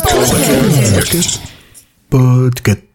Podcast. Podcast.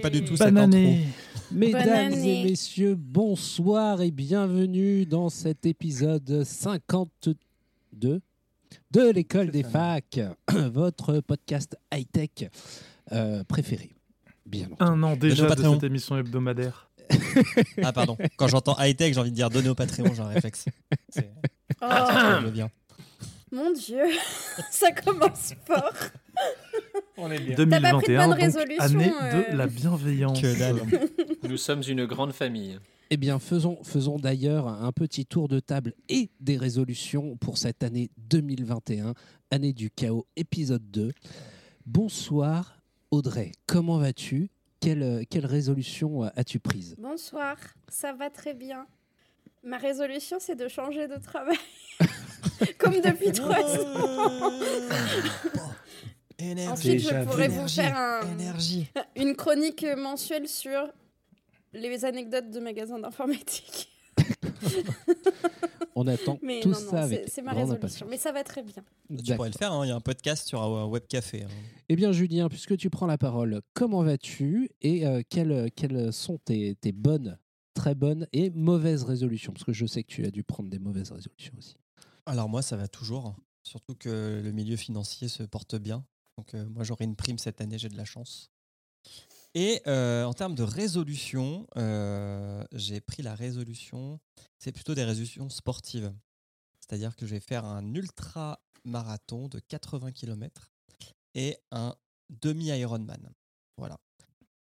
Pas du tout cette intro. Mesdames et messieurs, bonsoir et bienvenue dans cet épisode 52 de l'école des facs, votre podcast high-tech euh, préféré. Bien entendu. Un an déjà de cette émission hebdomadaire. Ah pardon, quand j'entends high-tech, j'ai envie de dire donner au Patreon, j'ai un réflexe. C'est Oh, ça me vient. Mon dieu, ça commence fort. On est bien. 2021, pas pris de bonne donc année euh. de la bienveillance. Que dalle. Nous sommes une grande famille. Eh bien, faisons, faisons d'ailleurs un petit tour de table et des résolutions pour cette année 2021, année du chaos, épisode 2. Bonsoir Audrey, comment vas-tu? Quelle, euh, quelle résolution euh, as-tu prise? Bonsoir, ça va très bien. Ma résolution, c'est de changer de travail. Comme depuis trois ans. Ensuite, je pourrais vous faire un- Énergie. une chronique mensuelle sur les anecdotes de magasins d'informatique. On attend Mais tout non, ça non, c'est avec c'est ma grande résolution. impatience. Mais ça va très bien. Tu D'accord. pourrais le faire, hein, il y a un podcast sur un web café. hein. Eh bien, Julien, puisque tu prends la parole, comment vas-tu et euh, quelles, quelles sont tes, tes bonnes, très bonnes et mauvaises résolutions? Parce que je sais que tu as dû prendre des mauvaises résolutions aussi. Alors moi, ça va toujours. Surtout que le milieu financier se porte bien. Donc euh, moi, j'aurai une prime cette année, j'ai de la chance. Et euh, en termes de résolution, euh, j'ai pris la résolution, c'est plutôt des résolutions sportives. C'est-à-dire que je vais faire un ultra marathon de 80 km et un demi-Ironman. Voilà.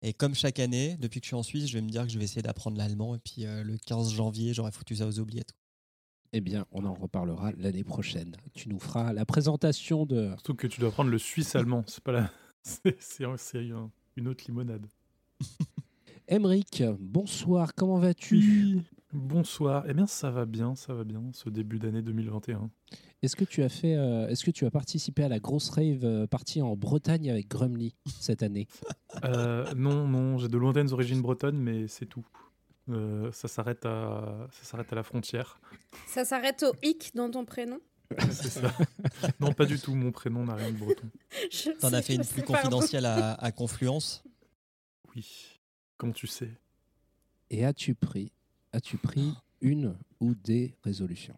Et comme chaque année, depuis que je suis en Suisse, je vais me dire que je vais essayer d'apprendre l'allemand. Et puis le 15 janvier, j'aurai foutu ça aux oubliettes. Eh bien, on en reparlera l'année prochaine. Tu nous feras la présentation de... Surtout que tu dois prendre le suisse allemand. C'est pas la. C'est c'est un- c'est un- une autre limonade. Emeric, bonsoir, comment vas-tu Oui. Bonsoir. Eh bien, ça va bien, ça va bien, ce début d'année 2021. Est-ce que tu as fait, euh, est-ce que tu as participé à la grosse rave euh, partie en Bretagne avec Grumly cette année? Euh, non, non, j'ai de lointaines origines bretonnes, mais c'est tout. Euh, ça s'arrête à, ça s'arrête à la frontière. Ça s'arrête au hic dans ton prénom. C'est ça. non, pas du tout. Mon prénom n'a rien de breton. T'en as fait une plus confidentielle à, à Confluence. Oui. Comment tu sais? Et as-tu pris, as-tu pris une ou des résolutions?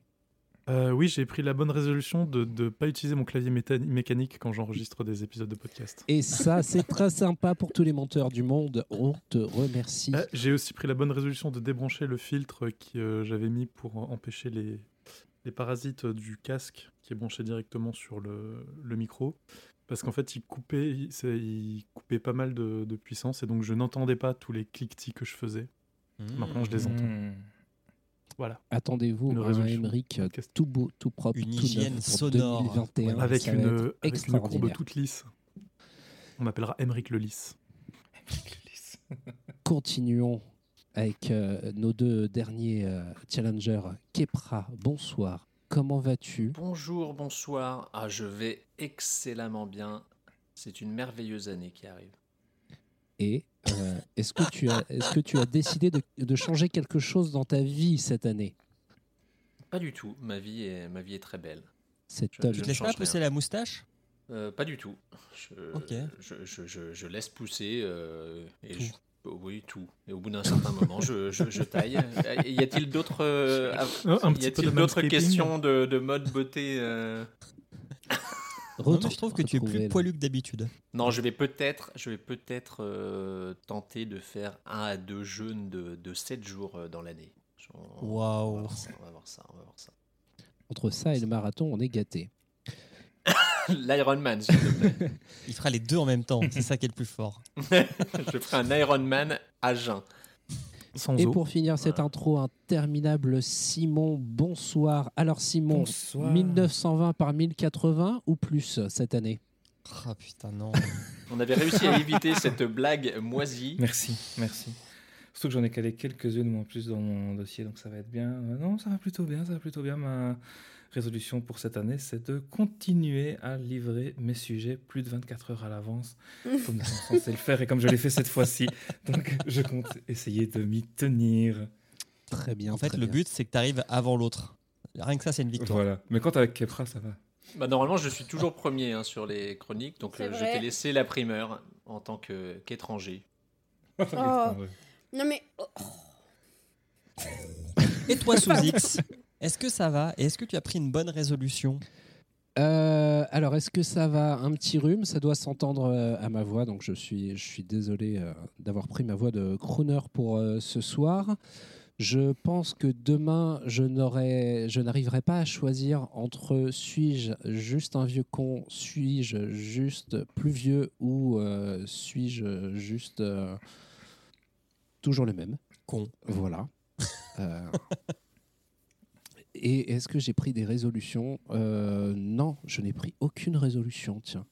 Euh, oui, j'ai pris la bonne résolution de ne pas utiliser mon clavier méta- mécanique quand j'enregistre des épisodes de podcast. Et ça, c'est très sympa pour tous les monteurs du monde. On te remercie. Euh, j'ai aussi pris la bonne résolution de débrancher le filtre que euh, j'avais mis pour empêcher les, les parasites du casque qui est branché directement sur le, le micro. Parce qu'en fait, il coupait, il, c'est- il coupait pas mal de, de puissance et donc je n'entendais pas tous les cliquetis que je faisais. Maintenant, je les entends. Mmh. Voilà. Attendez-vous Une à un Podcast. tout beau, tout propre, Une tout hygiène neuf pour sonore. 2021. avec Ça va une, être avec une courbe toute lisse. On m'appellera Emeric le lisse. Continuons avec euh, nos deux derniers euh, challengers. Kepra, bonsoir. Comment vas-tu? Bonjour, bonsoir. Ah, je vais excellemment bien. C'est une merveilleuse année qui arrive. Et euh, est-ce que tu as, est-ce que tu as décidé de, de changer quelque chose dans ta vie cette année? Pas du tout. Ma vie est, ma vie est très belle. C'est Je- top. Tu te laisses pas pousser rien. la moustache? Euh, pas du tout. Je, Ok. je, je- je- je laisse pousser euh, et Tout. je- oui, tout. Et au bout d'un certain moment, je, je- je taille. Y a-t-il d'autres euh, questions de, de mode beauté euh? Non, mais Je trouve que tu es plus poilu que d'habitude. Non, je vais peut-être, je vais peut-être euh, tenter de faire un à deux jeûnes de, de 7 jours euh, dans l'année. Je- on- On va Waouh. voir ça, on va voir ça, on va voir ça. Entre ça et le marathon, on est gâté. l'Ironman, s'il te plaît. Il fera les deux en même temps. C'est ça qui est le plus fort. Je ferai un Ironman à jeun. Sans Et eau. pour finir cette intro interminable, Simon, bonsoir. Alors Simon, Bonsoir. 1920 par 1080 ou plus cette année? Ah putain, non. On avait réussi à éviter cette blague moisie. Merci, merci. Surtout que j'en ai calé quelques-unes en plus dans mon dossier, donc ça va être bien. Euh, non, ça va plutôt bien, ça va plutôt bien. Ma résolution pour cette année, c'est de continuer à livrer mes sujets plus de 24 heures à l'avance, comme nous sommes censés le faire et comme je l'ai fait cette fois-ci. Donc je compte essayer de m'y tenir. Très bien. En fait, le bien. but, c'est que tu arrives avant l'autre. Rien que ça, c'est une victoire. Voilà. Mais quand avec Kepra, ça va. Bah, normalement, je suis toujours premier hein, sur les chroniques, donc euh, je t'ai laissé la primeur en tant que- qu'étranger. Oh. Non mais oh, Et toi, sous X, est-ce que ça va Et est-ce que tu as pris une bonne résolution? Euh, alors, est-ce que ça va? Un petit rhume, ça doit s'entendre euh, à ma voix, donc je suis, je suis désolé euh, d'avoir pris ma voix de crooner pour ce soir. Je pense que demain, je je n'arriverai pas à choisir entre suis-je juste un vieux con, suis-je juste plus vieux ou euh, suis-je juste euh, toujours le même? Con. Voilà. Et est-ce que j'ai pris des résolutions? Euh, Non, je n'ai pris aucune résolution, tiens.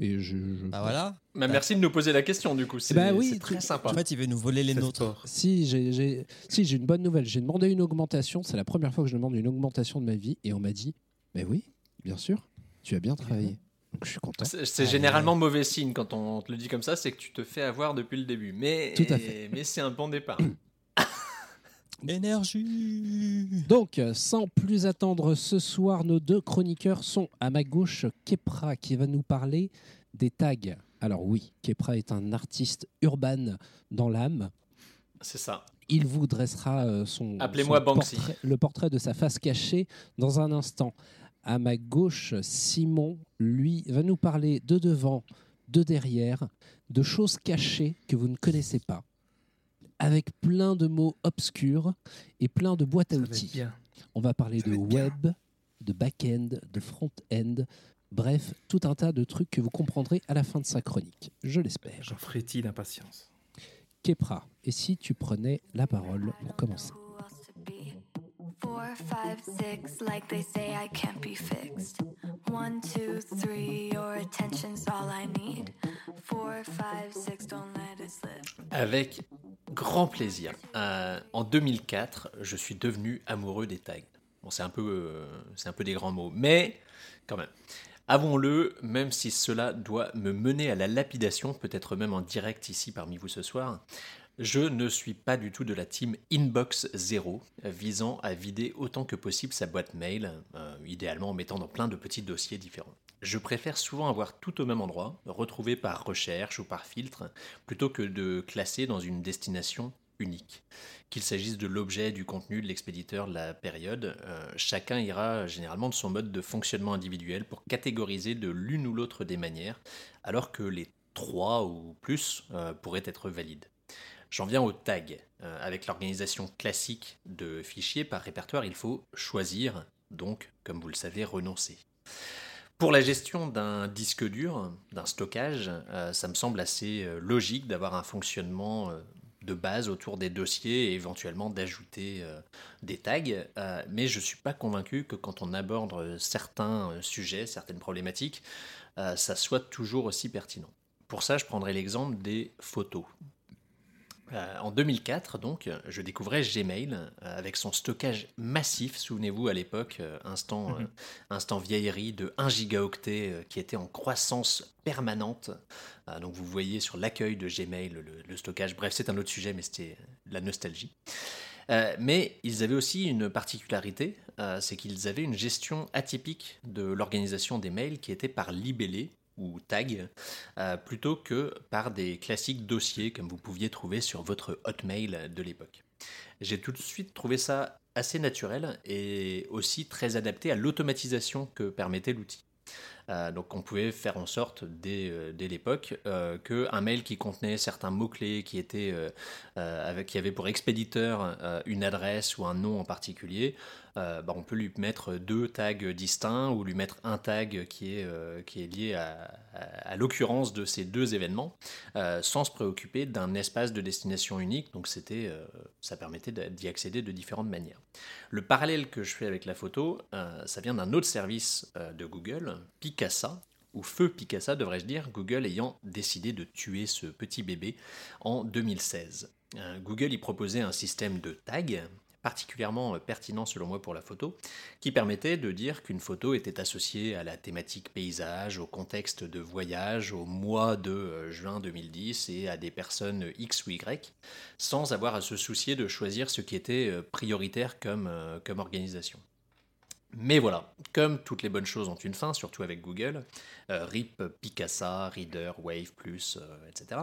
Et je, je- Bah voilà. Bah, merci de nous poser la question, du coup. C'est Bah oui, très sympa. En fait, il veut nous voler les nôtres. sport. Si, j'ai si, j'ai une bonne nouvelle. J'ai demandé une augmentation. C'est la première fois que je demande une augmentation de ma vie. Et on m'a dit, mais oui, bien sûr, tu as bien travaillé. Donc je suis content. C'est Ah, généralement mauvais signe quand on te le dit comme ça, c'est que tu te fais avoir depuis le début. Mais, Tout à fait. mais c'est un bon départ. Énergie Donc, sans plus attendre, ce soir, nos deux chroniqueurs sont à ma gauche Kepra qui va nous parler des tags. Alors oui, Kepra est un artiste urbain dans l'âme. C'est ça. Il vous dressera euh, son, Appelez-moi son Banksy. portrait- le portrait de sa face cachée dans un instant. À ma gauche, Simon, lui, va nous parler de devant, de derrière, de choses cachées que vous ne connaissez pas, avec plein de mots obscurs et plein de boîtes à outils. On va parler Ça de va être bien. web, de back-end, de front-end, bref, tout un tas de trucs que vous comprendrez à la fin de sa chronique. Je l'espère. J'en frétille d'impatience. Kepra, et si tu prenais la parole pour commencer? Four, five, six, like they say I can't be fixed. One, two, three, your attention's all I need. Four, five, six, don't let it slip. Avec grand plaisir. Euh, en 2004, je suis devenu amoureux des tags. Bon, c'est un peu, euh, c'est un peu des grands mots, mais quand même. Avouons-le, même si cela doit me mener à la lapidation, peut-être même en direct ici parmi vous ce soir, je ne suis pas du tout de la team Inbox 0, visant à vider autant que possible sa boîte mail, euh, idéalement en mettant dans plein de petits dossiers différents. Je préfère souvent avoir tout au même endroit, retrouvé par recherche ou par filtre, plutôt que de classer dans une destination unique. Qu'il s'agisse de l'objet, du contenu, de l'expéditeur, de la période, euh, chacun ira généralement de son mode de fonctionnement individuel pour catégoriser de l'une ou l'autre des manières, alors que les trois ou plus euh, pourraient être valides. J'en viens au tag. Euh, avec l'organisation classique de fichiers par répertoire, il faut choisir, donc, comme vous le savez, renoncer. Pour la gestion d'un disque dur, d'un stockage, euh, ça me semble assez euh, logique d'avoir un fonctionnement de base autour des dossiers et éventuellement d'ajouter des tags. Mais je ne suis pas convaincu que quand on aborde certains sujets, certaines problématiques, ça soit toujours aussi pertinent. Pour ça, je prendrai l'exemple des photos. Euh, en 2004, donc, je découvrais Gmail euh, avec son stockage massif. Souvenez-vous, à l'époque, euh, instant, euh, instant vieillerie de 1 gigaoctet qui était en croissance permanente. Donc, vous voyez sur l'accueil de Gmail le, le stockage. Bref, c'est un autre sujet, mais c'était la nostalgie. Mais ils avaient aussi une particularité, c'est qu'ils avaient une gestion atypique de l'organisation des mails qui était par libellé ou tag, euh, plutôt que par des classiques dossiers comme vous pouviez trouver sur votre Hotmail de l'époque. J'ai tout de suite trouvé ça assez naturel et aussi très adapté à l'automatisation que permettait l'outil. Euh, donc on pouvait faire en sorte dès, euh, dès l'époque euh, qu'un mail qui contenait certains mots-clés qui, étaient, avec, qui avait pour expéditeur une adresse ou un nom en particulier bah, on peut lui mettre deux tags distincts ou lui mettre un tag qui est, qui est lié à, à- l'occurrence de ces deux événements, sans se préoccuper d'un espace de destination unique. Donc c'était, ça permettait d'y accéder de différentes manières. Le parallèle que je fais avec la photo, ça vient d'un autre service de Google, Picasa, ou Feu Picasa devrais-je dire, Google ayant décidé de tuer ce petit bébé en 2016. Euh, Google y proposait un système de tags particulièrement euh, pertinent selon moi pour la photo, qui permettait de dire qu'une photo était associée à la thématique paysage, au contexte de voyage, au mois de euh, juin 2010 et à des personnes X ou Y, sans avoir à se soucier de choisir ce qui était prioritaire comme organisation. Mais voilà, comme toutes les bonnes choses ont une fin, surtout avec Google, euh, RIP, Picasa, Reader, Wave, euh, etc.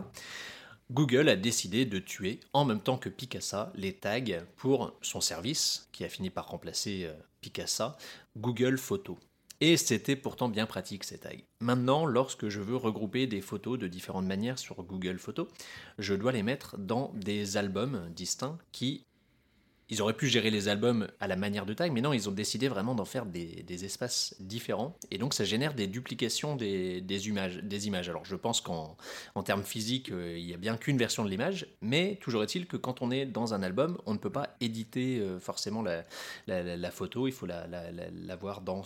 Google a décidé de tuer, en même temps que Picasa, les tags pour son service, qui a fini par remplacer euh, Picasa, Google Photos. Et c'était pourtant bien pratique ces tags. Maintenant, lorsque je veux regrouper des photos de différentes manières sur Google Photos, je dois les mettre dans des albums distincts qui ils auraient pu gérer les albums à la manière de tag, mais non, ils ont décidé vraiment d'en faire des, espaces différents. Et donc, ça génère des duplications des, images. Alors, je pense qu'en en termes physiques, euh, il n'y a bien qu'une version de l'image, mais toujours est-il que quand on est dans un album, on ne peut pas éditer euh, forcément la, photo, il faut la, voir dans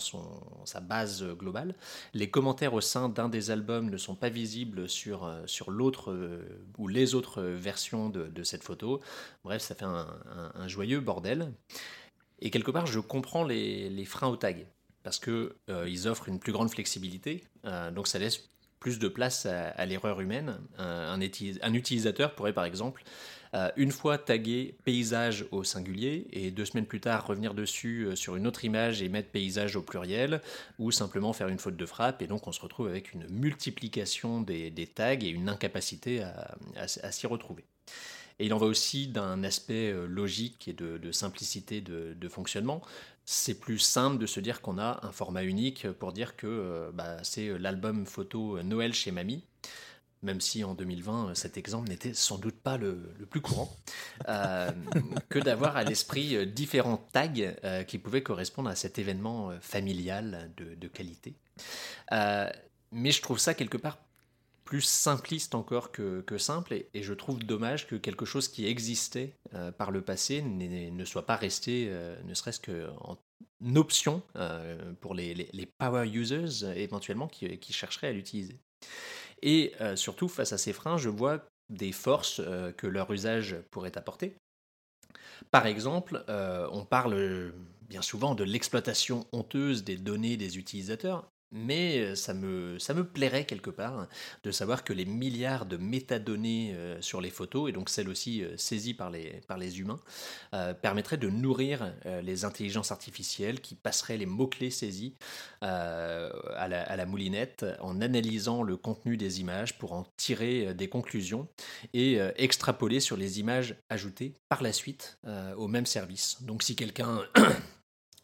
sa base globale. Les commentaires au sein d'un des albums ne sont pas visibles sur, euh, l'autre ou les autres versions de, cette photo. Bref, ça fait un joyeux bordel. Et quelque part, je comprends les, freins au tag parce que euh, offrent une plus grande flexibilité, euh, donc ça laisse plus de place à, l'erreur humaine. Un, uti- un utilisateur pourrait par exemple euh, une fois taguer paysage au singulier et deux semaines plus tard revenir dessus sur une autre image et mettre paysage au pluriel ou simplement faire une faute de frappe et donc on se retrouve avec une multiplication des, tags et une incapacité à s'y retrouver. Et il en va aussi d'un aspect euh, logique et de, simplicité de, fonctionnement. C'est plus simple de se dire qu'on a un format unique pour dire que euh, bah, c'est l'album photo Noël chez Mamie, même si en 2020 euh, cet exemple n'était sans doute pas le, plus courant, euh, que d'avoir à l'esprit euh, différents tags euh, qui pouvaient correspondre à cet événement euh, familial de, qualité. Euh, mais je trouve ça quelque part plus simpliste encore que, simple, et, je trouve dommage que quelque chose qui existait euh, par le passé ne soit pas resté, euh, ne serait-ce qu'en option euh, pour les, power users éventuellement qui, chercheraient à l'utiliser. Et surtout, face à ces freins, je vois des forces que leur usage pourrait apporter. Par exemple, on parle bien souvent de l'exploitation honteuse des données des utilisateurs, mais euh, ça me, plairait quelque part de savoir que les milliards de métadonnées euh, sur les photos, et donc celles aussi euh, saisies par les, par les humains, permettraient de nourrir les intelligences artificielles qui passeraient les mots-clés saisis à, la, moulinette en analysant le contenu des images pour en tirer des conclusions et extrapoler sur les images ajoutées par la suite au même service. Donc si quelqu'un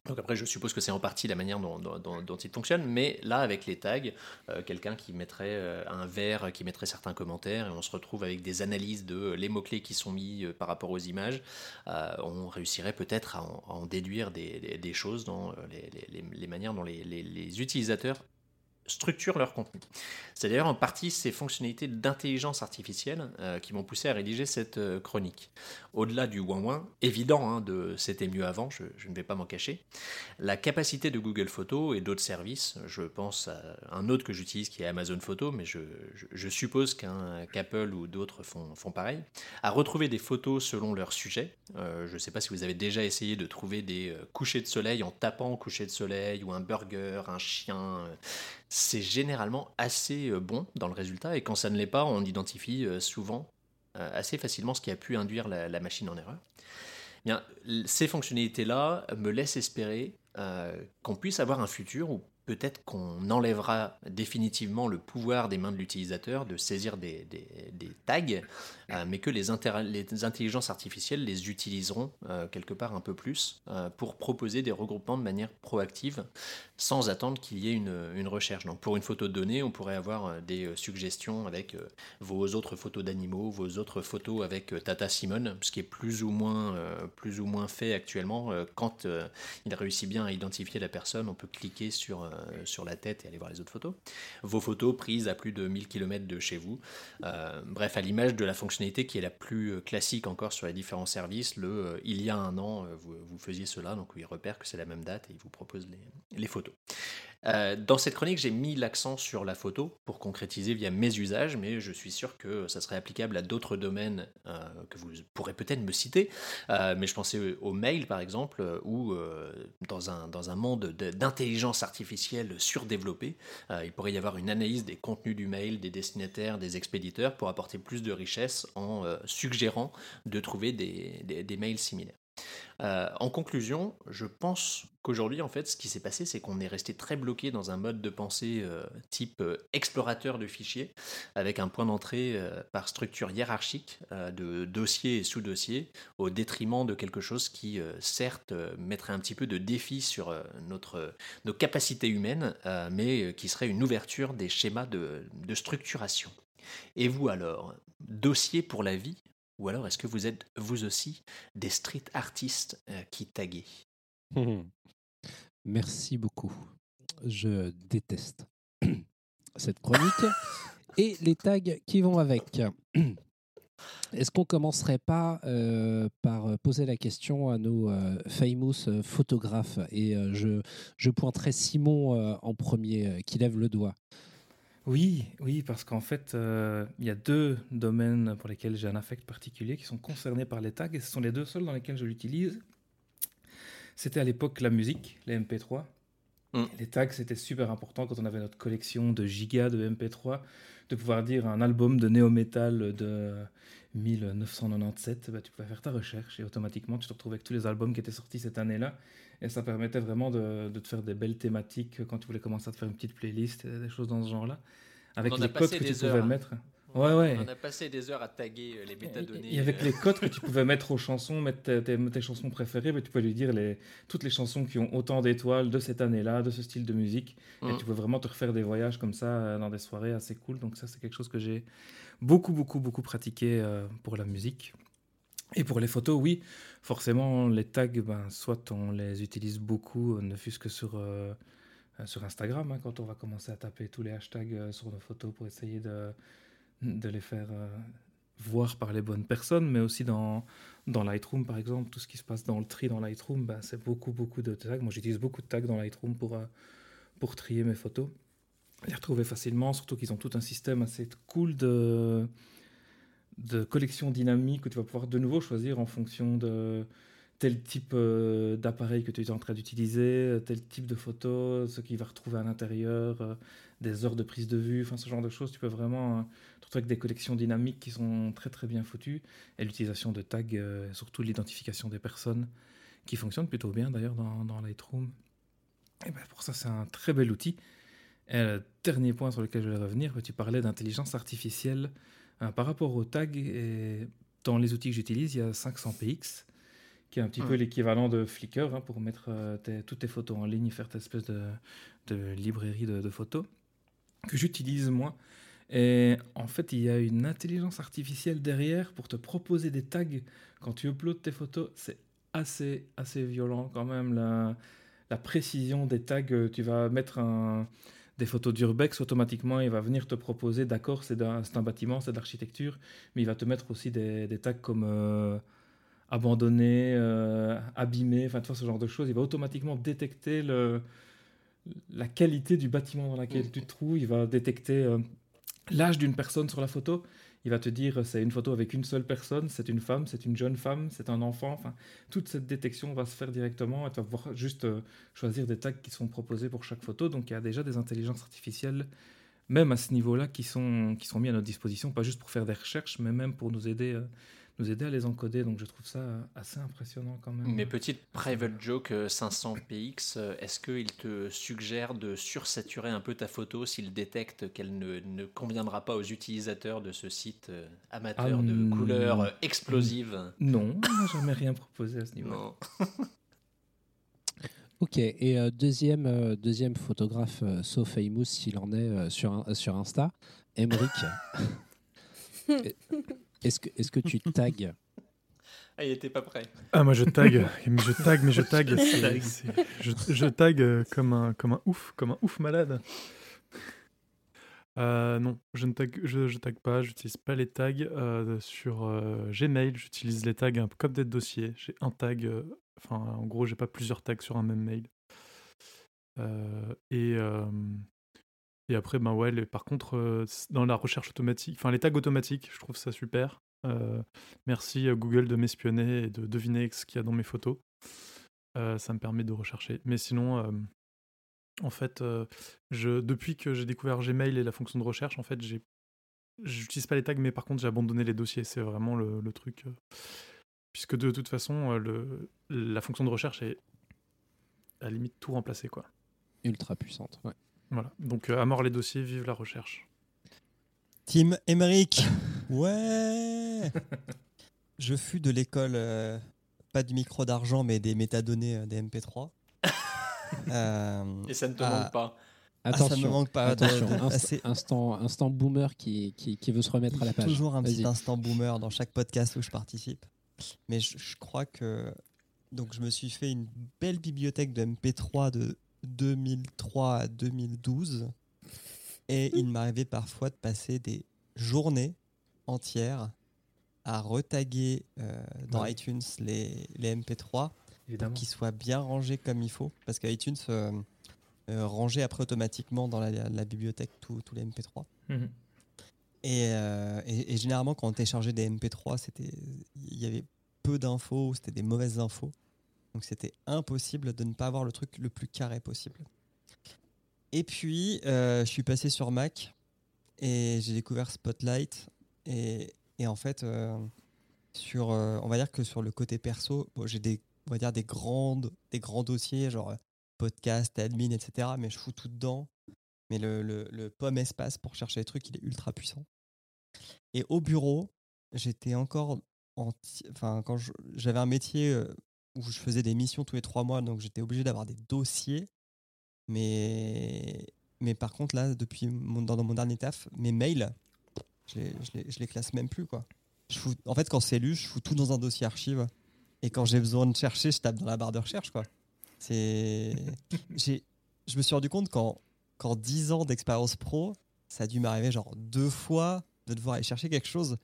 donc après, je suppose que c'est en partie la manière dont, il fonctionne, mais là, avec les tags, euh, quelqu'un qui mettrait euh, un verre, qui mettrait certains commentaires, et on se retrouve avec des analyses de euh, les mots-clés qui sont mis par rapport aux images, on réussirait peut-être à, en- déduire des, choses dans les, manières dont les utilisateurs structurent leur contenu. C'est d'ailleurs en partie ces fonctionnalités d'intelligence artificielle euh, qui m'ont poussé à rédiger cette euh, chronique. Au-delà du ouin-ouin, évident hein, de c'était mieux avant, je, ne vais pas m'en cacher, la capacité de Google Photos et d'autres services, je pense à un autre que j'utilise qui est Amazon Photos, mais je, suppose qu'Apple ou d'autres font, pareil, à retrouver des photos selon leur sujet. Euh, je ne sais pas si vous avez déjà essayé de trouver des couchers de soleil en tapant coucher de soleil ou un burger, un chien. C'est généralement assez euh, bon dans le résultat et quand ça ne l'est pas, on identifie euh, souvent euh, assez facilement ce qui a pu induire la, machine en erreur. Bien, l- ces fonctionnalités-là me laissent espérer qu'on puisse avoir un futur où peut-être qu'on enlèvera définitivement le pouvoir des mains de l'utilisateur de saisir des tags, euh, mais que les, intelligences artificielles les utiliseront euh, quelque part un peu plus euh, pour proposer des regroupements de manière proactive, sans attendre qu'il y ait une, recherche. Donc pour une photo donnée, on pourrait avoir des suggestions avec vos autres photos d'animaux, vos autres photos avec Tata Simone, ce qui est plus ou moins, plus ou moins fait actuellement. Quand il réussit bien à identifier la personne, on peut cliquer sur, sur la tête et aller voir les autres photos. Vos photos prises à plus de 1000 km de chez vous. Bref, à l'image de la fonctionnalité qui est la plus euh, classique encore sur les différents services, le euh, il y a un an, euh, vous, faisiez cela, donc il repère que c'est la même date et il vous propose les photos. Euh, dans cette chronique, j'ai mis l'accent sur la photo pour concrétiser via mes usages, mais je suis sûr que ça serait applicable à d'autres domaines euh, que vous pourrez peut-être me citer. Euh, mais je pensais au mail, par exemple, où dans, un, dans un monde de- d'intelligence artificielle surdéveloppée, il pourrait y avoir une analyse des contenus du mail, des destinataires, des expéditeurs, pour apporter plus de richesse en suggérant de trouver des- des mails similaires. Euh, en conclusion, je pense qu'aujourd'hui, en fait, ce qui s'est passé, c'est qu'on est resté très bloqué dans un mode de pensée euh, type euh, explorateur de fichiers, avec un point d'entrée par structure hiérarchique de dossiers et sous-dossiers, au détriment de quelque chose qui, certes, mettrait un petit peu de défi sur nos capacités humaines, mais qui serait une ouverture des schémas de structuration. Et vous alors, dossier pour la vie ou alors est-ce que vous êtes vous aussi des street artistes euh, qui taguez? Merci beaucoup. Je déteste cette chronique et les tags qui vont avec. Est-ce qu'on commencerait pas euh, par poser la question à nos euh, famous euh, photographes? Et je, pointerai Simon en premier, qui lève le doigt. Oui, oui, parce qu'en fait, euh, il y a deux domaines pour lesquels j'ai un affect particulier qui sont concernés par les tags, et ce sont les deux seuls dans lesquels je l'utilise. C'était à l'époque la musique, les MP3. Mm. Les tags, c'était super important quand on avait notre collection de gigas de MP3, de pouvoir dire un album de néo-metal de 1997, bah, tu pouvais faire ta recherche et automatiquement tu te retrouvais avec tous les albums qui étaient sortis cette année-là. Et ça permettait vraiment de, de te faire des belles thématiques quand tu voulais commencer à te faire une petite playlist, euh, des choses dans ce genre-là. Avec les codes que tu pouvais hein. mettre. Ouais, ouais. On a passé des heures à taguer euh, les métadonnées. Et avec euh, les codes que tu pouvais mettre aux chansons, mettre tes, tes- tes chansons préférées, tu pouvais lui dire les, toutes les chansons qui ont autant d'étoiles de cette année-là, de ce style de musique. Et Mm. tu pouvais vraiment te refaire des voyages comme ça dans des soirées assez cool. Donc ça, c'est quelque chose que j'ai beaucoup, beaucoup, beaucoup pratiqué pour la musique. Et pour les photos, oui, forcément, les tags, ben, soit on les utilise beaucoup, euh, ne fût-ce que sur, euh, euh, sur Instagram, hein, quand on va commencer à taper tous les hashtags sur nos photos pour essayer de, de les faire voir par les bonnes personnes, mais aussi dans, dans Lightroom, par exemple, tout ce qui se passe dans le tri dans Lightroom, ben, c'est beaucoup, beaucoup de tags. Moi, j'utilise beaucoup de tags dans Lightroom pour, pour trier mes photos, les retrouver facilement, surtout qu'ils ont tout un système assez cool de, de collection dynamique où tu vas pouvoir de nouveau choisir en fonction de tel type euh, d'appareil que tu es en train d'utiliser, euh, tel type de photo, ce qu'il va retrouver à l'intérieur, euh, des heures de prise de vue, enfin ce genre de choses. Tu peux vraiment euh, avec des collections dynamiques qui sont très très bien foutues et l'utilisation de tags, surtout l'identification des personnes qui fonctionne plutôt bien d'ailleurs dans, dans Lightroom. Et ben, pour ça, c'est un très bel outil. Et le dernier point sur lequel je vais revenir, tu parlais d'intelligence artificielle par rapport aux tags. Et dans les outils que j'utilise, il y a 500px, qui est un petit peu l'équivalent de Flickr hein, pour mettre euh, tes- toutes tes photos en ligne et faire ta espèce de, de librairie de, de photos, que j'utilise moi. Et en fait, il y a une intelligence artificielle derrière pour te proposer des tags quand tu uploads tes photos. C'est assez, assez violent quand même. La, la précision des tags, euh, tu vas mettre un- des photos d'urbex, automatiquement, il va venir te proposer, d'accord, c'est un bâtiment, c'est de l'architecture, mais il va te mettre aussi des, des tags comme euh, abandonné, euh, abîmé, enfin, tu vois, ce genre de choses. Il va automatiquement détecter le, la qualité du bâtiment dans lequel Mm. tu te trouves. Il va détecter euh, l'âge d'une personne sur la photo. Il va te dire euh, c'est une photo avec une seule personne, c'est une femme, c'est une jeune femme, c'est un enfant. Enfin, toute cette détection va se faire directement et tu vas pouvoir juste euh, choisir des tags qui sont proposés pour chaque photo. Donc il y a déjà des intelligences artificielles, même à ce niveau-là, qui sont, qui sont mis à notre disposition, pas juste pour faire des recherches, mais même pour nous aider, euh, nous aider à les encoder. Donc je trouve ça euh, assez impressionnant quand même. Mes petites private joke euh, 500px, euh, est-ce qu'il te suggère de sursaturer un peu ta photo s'il détecte qu'elle ne, ne conviendra pas aux utilisateurs de ce site euh, amateur Ah, de mm, couleurs euh, explosives? Non, jamais rien proposé à ce niveau. Non. Ok, et euh, deuxième, euh, deuxième photographe euh, so famous s'il en est euh, sur, un- sur Insta, Emric. est-ce que, est que tu tags Ah, il était pas prêt. Ah, moi je tag, mais je tag, mais je tag. je, je tag euh, comme un, comme un ouf, comme un ouf malade. Euh, non, je ne tag, je, je tag pas, j'utilise pas les tags euh, sur euh, Gmail. J'utilise les tags un peu comme des dossiers. J'ai un tag, euh, enfin en gros, j'ai pas plusieurs tags sur un même mail. Euh, et euh, et après, ben ouais, les- par contre, euh, dans la recherche automatique, enfin les tags automatiques, je trouve ça super. Euh, merci euh, Google de m'espionner et de deviner ce qu'il y a dans mes photos. Ça me permet de rechercher. Mais sinon, en fait, je, depuis que j'ai découvert Gmail et la fonction de recherche, en fait, j'ai, j'utilise pas les tags, mais par contre, j'ai abandonné les dossiers. C'est vraiment le, truc. puisque de toute façon, le, la fonction de recherche est à la limite tout remplacée, quoi. Ultra puissante. Ouais. Voilà. Donc, euh, à mort les dossiers, vive la recherche. Team Emmerich Ouais Je fus de l'école, euh, pas du micro d'argent, mais des métadonnées euh, des MP3. Euh, Et ça ne te ah, manque pas. ah, ça Attention, me manque pas. attention. de- Inst- assez- instant, instant boomer qui, qui, qui veut se remettre à la page. Toujours un petit instant boomer dans chaque podcast où je participe. Mais je, je crois que. Donc, je me suis fait une belle bibliothèque de MP3 de 2003 à 2012. Et il m'arrivait parfois de passer des journées entières à retaguer euh, dans Ouais. iTunes les, les MP3 Évidemment. qu'ils soient bien rangés comme il faut. Parce qu'iTunes euh, euh, rangeait après automatiquement dans la, la bibliothèque tous les MP3. Mhm. Et, et- et généralement, quand on téléchargeait des MP3, c'était, il y avait peu d'infos, c'était des mauvaises infos. Donc c'était impossible de ne pas avoir le truc le plus carré possible. Et puis, euh, je suis passé sur Mac et j'ai découvert Spotlight. Et, et en fait, euh, sur, euh, on va dire que sur le côté perso, j'ai des, on va dire des grandes, des grands dossiers, genre podcast, admin, etc. Mais je fous tout dedans. Mais le, le, le pomme espace pour chercher les trucs, il est ultra puissant. Et au bureau, j'étais encore en, enfin quand j'avais un métier où je faisais des missions tous les trois mois, donc j'étais obligé d'avoir des dossiers. Mais mais par contre là, depuis mon, dans, mon dernier taf, mes mails, je les, je les, classe même plus quoi. Je fous- en fait, quand c'est lu, je fous tout dans un dossier archive. Et quand j'ai besoin de chercher, je tape dans la barre de recherche quoi. C'est, je me suis rendu compte qu'en qu'en 10 ans d'expérience pro, ça a dû m'arriver genre deux fois de devoir aller chercher quelque chose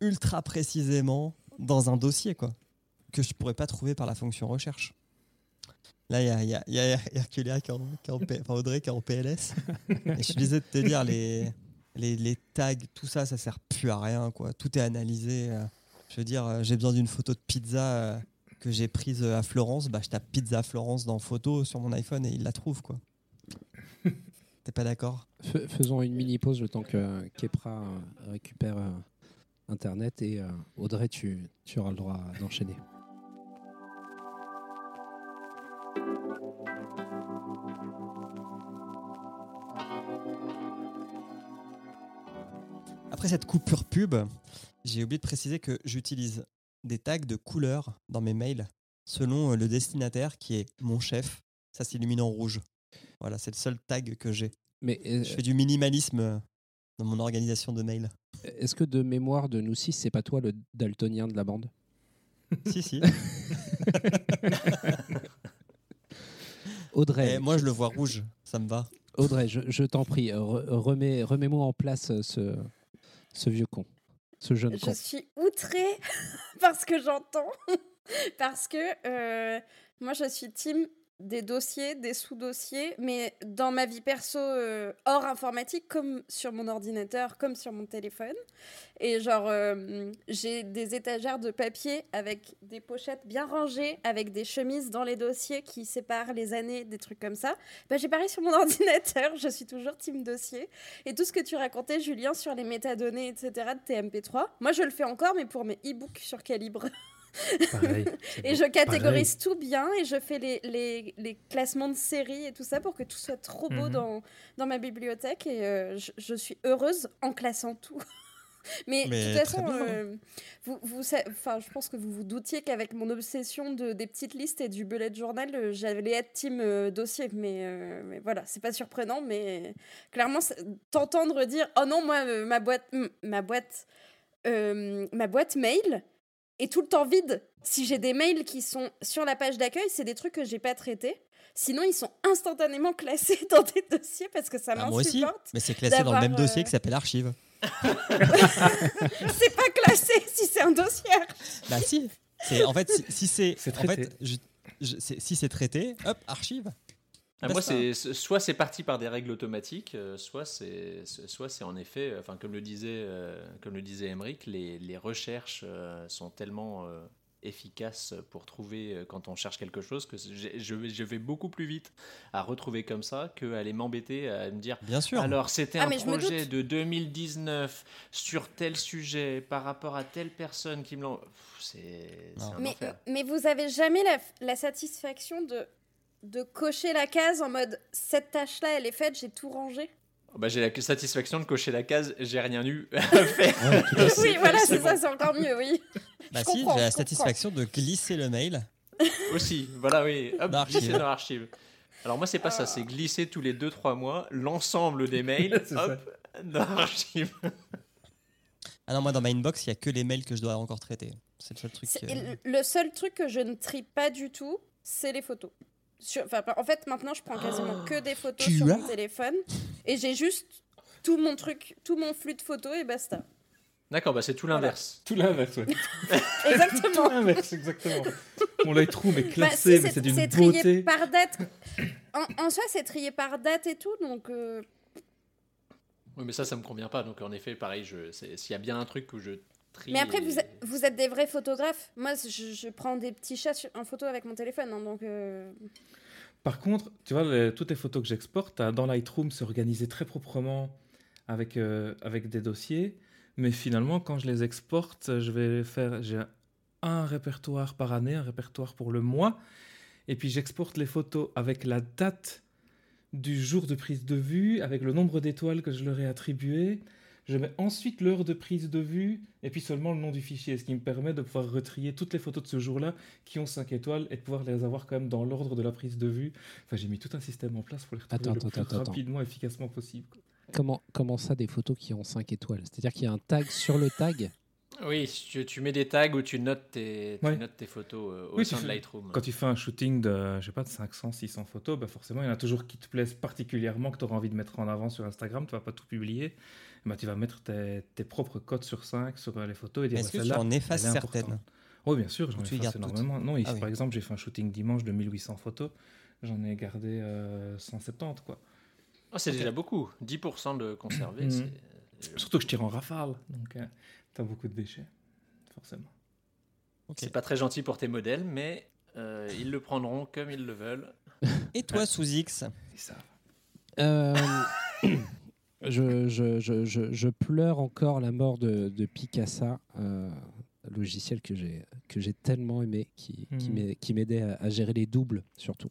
ultra précisément dans un dossier, quoi, que je pourrais pas trouver par la fonction recherche. Là, il y a, y a- il y a Herculia qui en, en enfin, Audrey qui est en PLS. Et je suis désolé de te dire, les, les, les tags, tout ça, ça sert plus à rien, quoi. Tout est analysé. euh. Je veux dire, euh, j'ai besoin d'une photo de pizza euh, que j'ai prise à Florence. Bah, je tape pizza Florence dans photo sur mon iPhone et il la trouve, quoi. T'es pas d'accord? Fais- Faisons une mini pause le temps que Kepra récupère Internet et Audrey, tu, tu auras le droit d'enchaîner. Après cette coupure pub, j'ai oublié de préciser que j'utilise des tags de couleurs dans mes mails selon euh, le destinataire qui est mon chef. Ça s'illumine en rouge. Voilà, c'est le seul tag que j'ai. Mais euh, Je fais du minimalisme euh, dans mon organisation de mails. est-ce que de mémoire de nous six, c'est pas toi le daltonien de la bande? Si, si. Audrey, Et moi, je le vois rouge. Ça me va. Audrey, je, je t'en prie, re- remets, remets-moi en place ce, ce vieux con, ce jeune con. Je suis outrée parce que j'entends. parce que euh, moi, je suis team des dossiers, des sous-dossiers, mais dans ma vie perso, euh, hors informatique, comme sur mon ordinateur, comme sur mon téléphone. Et genre, euh, j'ai des étagères de papier avec des pochettes bien rangées, avec des chemises dans les dossiers qui séparent les années, des trucs comme ça. Bah, j'ai pareil sur mon ordinateur, je suis toujours team dossier. Et tout ce que tu racontais, Julien, sur les métadonnées, etc., de TMP3, moi je le fais encore, mais pour mes e-books sur Calibre. Pareil. Et je catégorise tout bien et je fais les, les, les classements de séries et tout ça pour que tout soit trop beau Mhm. dans, dans ma bibliothèque. Et euh, je, je suis heureuse en classant tout. Mais, Mais de toute façon, euh, vous, vous, enfin, je pense que vous vous doutiez qu'avec mon obsession de, des petites listes et du bullet journal, euh, j'allais être team euh, dossier. Mais, euh, mais voilà, c'est pas surprenant. Mais clairement, t'entendre dire Oh non, moi, euh, ma boîte, ma boîte, euh, ma boîte mail est tout le temps vide. Si j'ai des mails qui sont sur la page d'accueil, c'est des trucs que j'ai pas traités. Sinon, ils sont instantanément classés dans des dossiers parce que ça Ah, moi aussi, m'insupporte. mais c'est classé dans le même dossier euh, qui s'appelle archive. C'est pas classé si c'est un dossier. Bah si. C'est en fait si, si c'est en fait je- je- si c'est traité, hop archive. Ah, Basta. moi, c'est soit c'est parti par des règles automatiques, euh, soit c'est soit c'est en effet, euh, enfin comme le disait euh, comme le disait Emmerich, les, les recherches euh, sont tellement euh, efficaces pour trouver euh, quand on cherche quelque chose que je, vais- je vais beaucoup plus vite à retrouver comme ça que aller m'embêter à me dire Bien sûr. alors c'était Ah, un projet de 2019 sur tel sujet par rapport à telle personne qui me l'en c'est Mais, enfer. mais vous avez jamais la, la satisfaction de, de cocher la case en mode cette tâche-là, elle est faite, j'ai tout rangé Bah, j'ai la satisfaction de cocher la case j'ai rien eu à faire. Oui, voilà, c'est ça, c'est encore mieux, oui. Bah je si, j'ai la satisfaction de glisser le mail. Aussi, voilà, oui. Hop, Dans glisser l'archive. dans l'archive. Alors moi, c'est pas ça, c'est glisser tous les 2-3 mois l'ensemble des mails, hop, dans l'archive. Ah non, moi dans ma inbox, il y a que les mails que je dois encore traiter. C'est le seul truc. Le seul truc que je ne trie pas du tout, c'est les photos. Sur- en fait, maintenant, je prends quasiment que des photos Tu sur mon téléphone et j'ai juste tout mon truc, tout mon flux de photos et basta. D'accord, bah c'est tout l'inverse. Tout l'inverse, ouais. Exactement. Tout l'inverse, exactement. Mon Lightroom est Bah, classé, si, mais c'est d'une c'est trié beauté. par date. En, en soi, c'est trié par date et tout, donc euh, Oui, mais ça, ça me convient pas. Donc en effet, pareil, s'il y a bien un truc où je Mais après, et- vous êtes, vous êtes des vrais photographes. Moi, je, je prends des petits chats sur- en photo avec mon téléphone, hein, donc. euh, Par contre, tu vois, les- toutes les photos que j'exporte, dans Lightroom, c'est organisé très proprement avec, euh, avec des dossiers. Mais finalement, quand je les exporte, je vais faire. J'ai un répertoire par année, un répertoire pour le mois. Et puis j'exporte les photos avec la date du jour de prise de vue, avec le nombre d'étoiles que je leur ai attribué. Je mets ensuite l'heure de prise de vue et puis seulement le nom du fichier, ce qui me permet de pouvoir retrier toutes les photos de ce jour-là qui ont 5 étoiles et de pouvoir les avoir quand même dans l'ordre de la prise de vue. Enfin, j'ai mis tout un système en place pour les retrouver Attends, le attends, plus attends, rapidement et efficacement possible. Comment, comment ça, des photos qui ont 5 étoiles? C'est-à-dire qu'il y a un tag sur le tag? Oui, tu, tu mets des tags où tu notes tes, tu Ouais. notes tes photos euh, au Oui, sein de Lightroom. Quand tu fais un shooting de, je sais pas, de 500, 600 photos, bah forcément, il y en a toujours qui te plaisent particulièrement, que tu auras envie de mettre en avant sur Instagram. Tu vas pas tout publier. Bah, tu vas mettre tes, tes propres codes sur 5 sur euh, les photos et dire Est-ce bah, que tu en effaces certaines importante. Oui, bien sûr, j'en efface énormément. Non, ici, Ah oui. par exemple, j'ai fait un shooting dimanche de 1800 photos. J'en ai gardé euh, 170, quoi. Ah, c'est déjà beaucoup. 10% de conservé, Mhm. c'est- Surtout que je tire en rafale, donc tu as beaucoup de déchets, forcément. Ok. c'est pas très gentil pour tes modèles, mais euh, ils le prendront comme ils le veulent. Et toi, sous X? Et ça. Je, je, je, je, je pleure encore la mort de, de Picasa, euh, logiciel que j'ai que j'ai tellement aimé, qui, qui m'aidait à, à gérer les doubles surtout.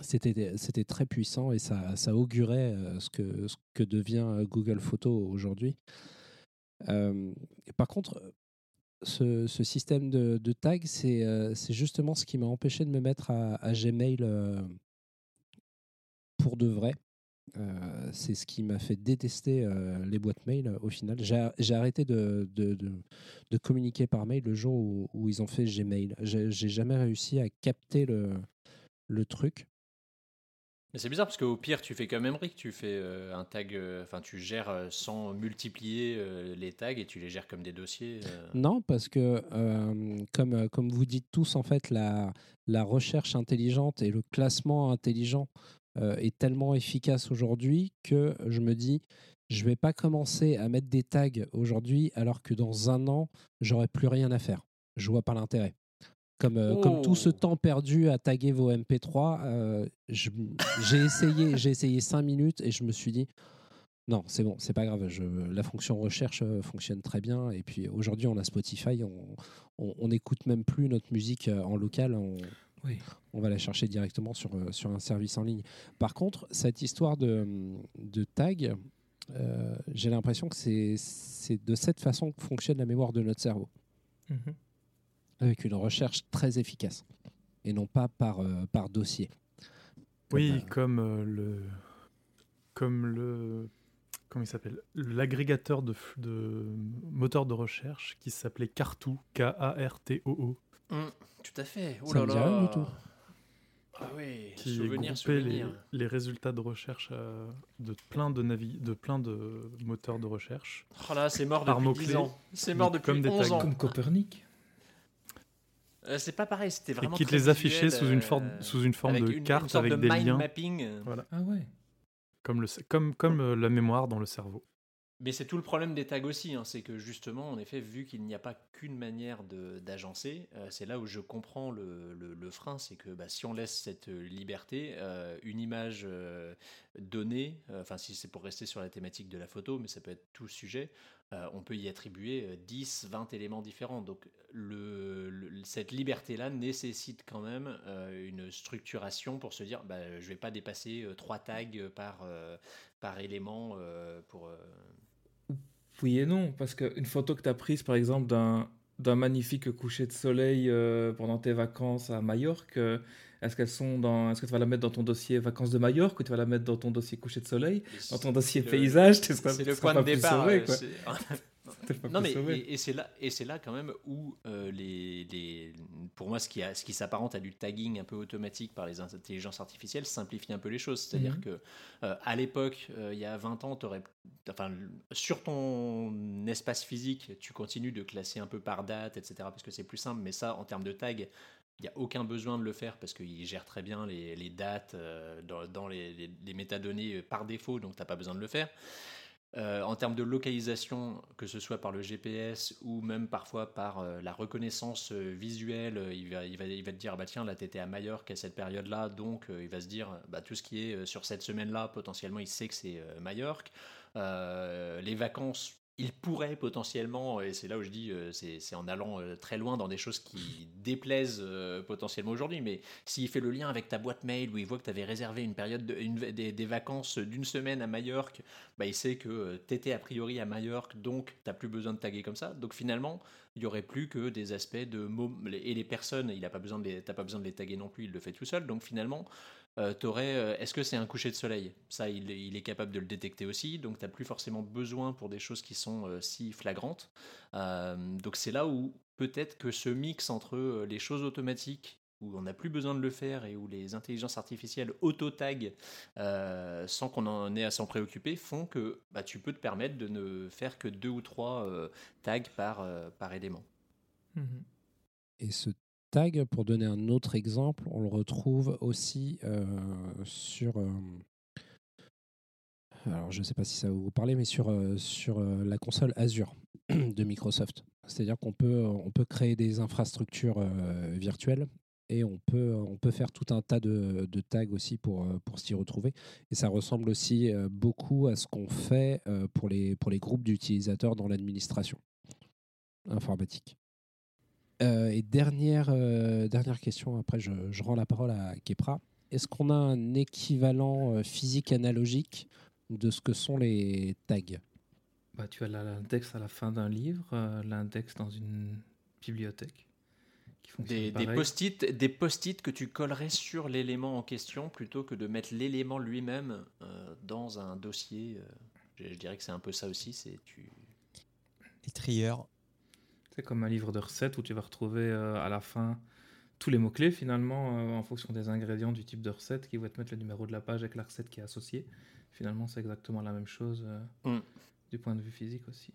C'était c'était très puissant et ça, ça augurait euh, ce, que, ce que devient euh, Google Photos aujourd'hui. Euh, par contre, ce, ce système de, de tag, c'est justement ce qui m'a empêché de me mettre à, à Gmail pour de vrai. Euh, c'est ce qui m'a fait détester euh, les boîtes mail euh, au final. J'ai arrêté de, de, de- de communiquer par mail le jour où, où ils ont fait Gmail. J'ai jamais réussi à capter le, le truc. Mais c'est bizarre parce qu'au pire, tu fais comme Emmerich, tu fais euh, un tag, enfin, tu gères sans multiplier les tags et tu les gères comme des dossiers. Non, parce que comme, comme vous dites tous, en fait, la, la recherche intelligente et le classement intelligent est tellement efficace aujourd'hui que je me dis, je vais pas commencer à mettre des tags aujourd'hui alors que dans un an, j'aurai plus rien à faire. Je vois pas l'intérêt. Comme, euh, comme tout ce Oh. temps perdu à taguer vos MP3, euh, j'ai essayé, j'ai essayé cinq minutes et je me suis dit, non, c'est bon, c'est pas grave. Je, la fonction recherche euh, fonctionne très bien. Et puis aujourd'hui, on a Spotify, on, on, même plus notre musique euh, en local. On, Oui. on va la chercher directement sur, euh, sur un service en ligne. Par contre, cette histoire de, de tag, euh, j'ai l'impression que c'est c'est de cette façon que fonctionne la mémoire de notre cerveau, Mhm. avec une recherche très efficace, et non pas par, euh, par dossier. Oui, Euh, comme euh, le. Comme le. Comment il s'appelle? L'agrégateur de, de moteurs de recherche qui s'appelait Cartoo, K-A-R-T-O-O, Hum, tout à fait. Oh Ça là me dit là. rien du tout. Ah oui, qui souvenir, groupait les, souvenir. les résultats de recherche euh, de plein de navi de plein de moteurs de recherche. Oh là, c'est mort Par depuis mots-clés, 10 ans. C'est mort depuis comme des 11 tags. ans. Comme Copernic. Euh, c'est pas pareil, c'était Et vraiment qui te les affichait visuel, sous une euh, forme, sous une forme de une- une carte sorte avec de des mind liens, mapping. euh. Voilà. Ah ouais. comme, le, comme, comme euh, la mémoire dans le cerveau. Mais c'est tout le problème des tags aussi, hein, c'est que justement, en effet, vu qu'il n'y a pas qu'une manière d'agencer, euh, c'est là où je comprends le, le- frein, c'est que bah, si on laisse cette euh, liberté, euh, une image donnée, enfin si c'est pour rester sur la thématique de la photo, mais ça peut être tout sujet, on peut y attribuer euh, 10, 20 éléments différents. Donc cette liberté-là nécessite quand même une structuration pour se dire, bah, je vais pas dépasser trois tags par, par élément pour... euh, Oui et non, parce qu'une photo que tu as prise, par exemple, d'un d'un magnifique coucher de soleil euh, pendant tes vacances à Majorque, euh, est-ce qu'elles sont dans, est-ce que tu vas la mettre dans ton dossier vacances de Majorque ou tu vas la mettre dans ton dossier coucher de soleil, dans ton dossier le- paysage, C'est le point de départ. sauvé, pas non mais et, et c'est là et c'est là quand même où euh, les, les pour moi ce qui a, ce qui s'apparente à du tagging un peu automatique par les intelligences artificielles simplifie un peu les choses c'est-à-dire Mhm. que euh, à l'époque euh, il y a 20 ans t'aurais enfin sur ton espace physique tu continues de classer un peu par date etc parce que c'est plus simple mais ça en termes de tag il n'y a aucun besoin de le faire parce qu'il gère très bien les, les dates dans, dans les, les- les métadonnées par défaut, donc tu n'as pas besoin de le faire. Euh, en termes de localisation, que ce soit par le GPS ou même parfois par euh, la reconnaissance euh, visuelle, il, va, il, va, il va te dire bah tiens là t'étais à Majorque à cette période-là, donc il va se dire bah, tout ce qui est sur cette semaine-là, potentiellement il sait que c'est Majorque. Les vacances, il pourrait potentiellement, et c'est là où je dis euh, c'est en allant euh, très loin dans des choses qui déplaisent euh, potentiellement aujourd'hui, mais s'il fait le lien avec ta boîte mail où il voit que tu avais réservé une période de- une- des, des vacances d'une semaine à Majorque, bah, il sait que tu étais a priori à Majorque, donc tu plus besoin de taguer comme ça. Donc finalement, il y aurait plus que des aspects de mots. Et les personnes, il a pas besoin de les, t'as pas besoin de les taguer non plus, il le fait tout seul. Donc finalement, euh, t'aurais, euh, est-ce que c'est un coucher de soleil? Ça, il, est- il est capable de le détecter aussi. Donc tu plus forcément besoin pour des choses qui sont euh, si flagrantes. Euh, donc c'est là où peut-être que ce mix entre euh, les choses automatiques où on n'a plus besoin de le faire et où les intelligences artificielles auto-taguent euh, sans qu'on en ait à s'en préoccuper font que bah, tu peux te permettre de ne faire que deux ou trois euh, tags par, euh, par élément. Mhm. Et ce pour donner un autre exemple, on le retrouve aussi euh, sur. euh, alors, je ne sais pas si ça vous parler, mais sur, euh, sur la console Azure de Microsoft. C'est-à-dire qu'on peut, on peut créer des infrastructures virtuelles et on peut, on peut faire tout un tas de, de tags aussi pour, pour s'y retrouver. Et ça ressemble aussi beaucoup à ce qu'on fait pour, les, pour les groupes d'utilisateurs dans l'administration informatique. Euh, et dernière, euh, dernière question, après je, je rends la parole à Kepra. Est-ce qu'on a un équivalent euh, physique analogique de ce que sont les tags? Bah, tu as l'index à la fin d'un livre, euh, l'index dans une bibliothèque. Qui Des, post-it des post-it que tu collerais sur l'élément en question plutôt que de mettre l'élément lui-même euh, dans un dossier. euh, je, je dirais que c'est un peu ça aussi. C'est tu. Les trieurs. C'est comme un livre de recettes où tu vas retrouver euh, à la fin tous les mots-clés finalement euh, en fonction des ingrédients du type de recette qui vont te mettre le numéro de la page avec la recette qui est associée. Finalement, c'est exactement la même chose euh, Mm. du point de vue physique aussi.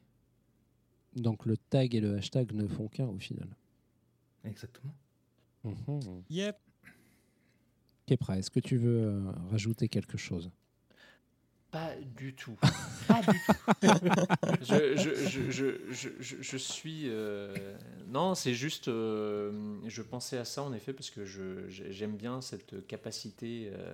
Donc le tag et le hashtag ne font qu'un au final. Exactement. Mhm. Yep. Kepra, est-ce que tu veux euh, rajouter quelque chose? Pas du tout. Pas du tout. je, je, je, je, je, je- je suis. euh, Non, c'est juste. euh, Je pensais à ça en effet parce que j'aime bien cette capacité euh,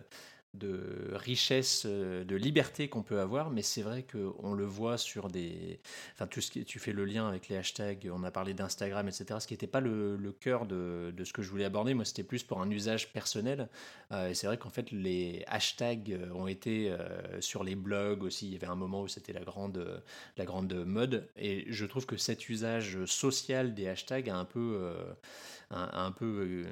de richesse, euh, de liberté qu'on peut avoir, mais c'est vrai qu'on le voit sur des... Enfin, tout ce qui, tu fais le lien avec les hashtags, on a parlé d'Instagram, etc., ce qui n'était pas le, cœur de, ce que je voulais aborder, moi c'était plus pour un usage personnel, Euh, et c'est vrai qu'en fait les hashtags euh, ont été sur les blogs aussi, il y avait un moment où c'était la grande, la grande mode, et je trouve que cet usage social des hashtags a un peu... a- un peu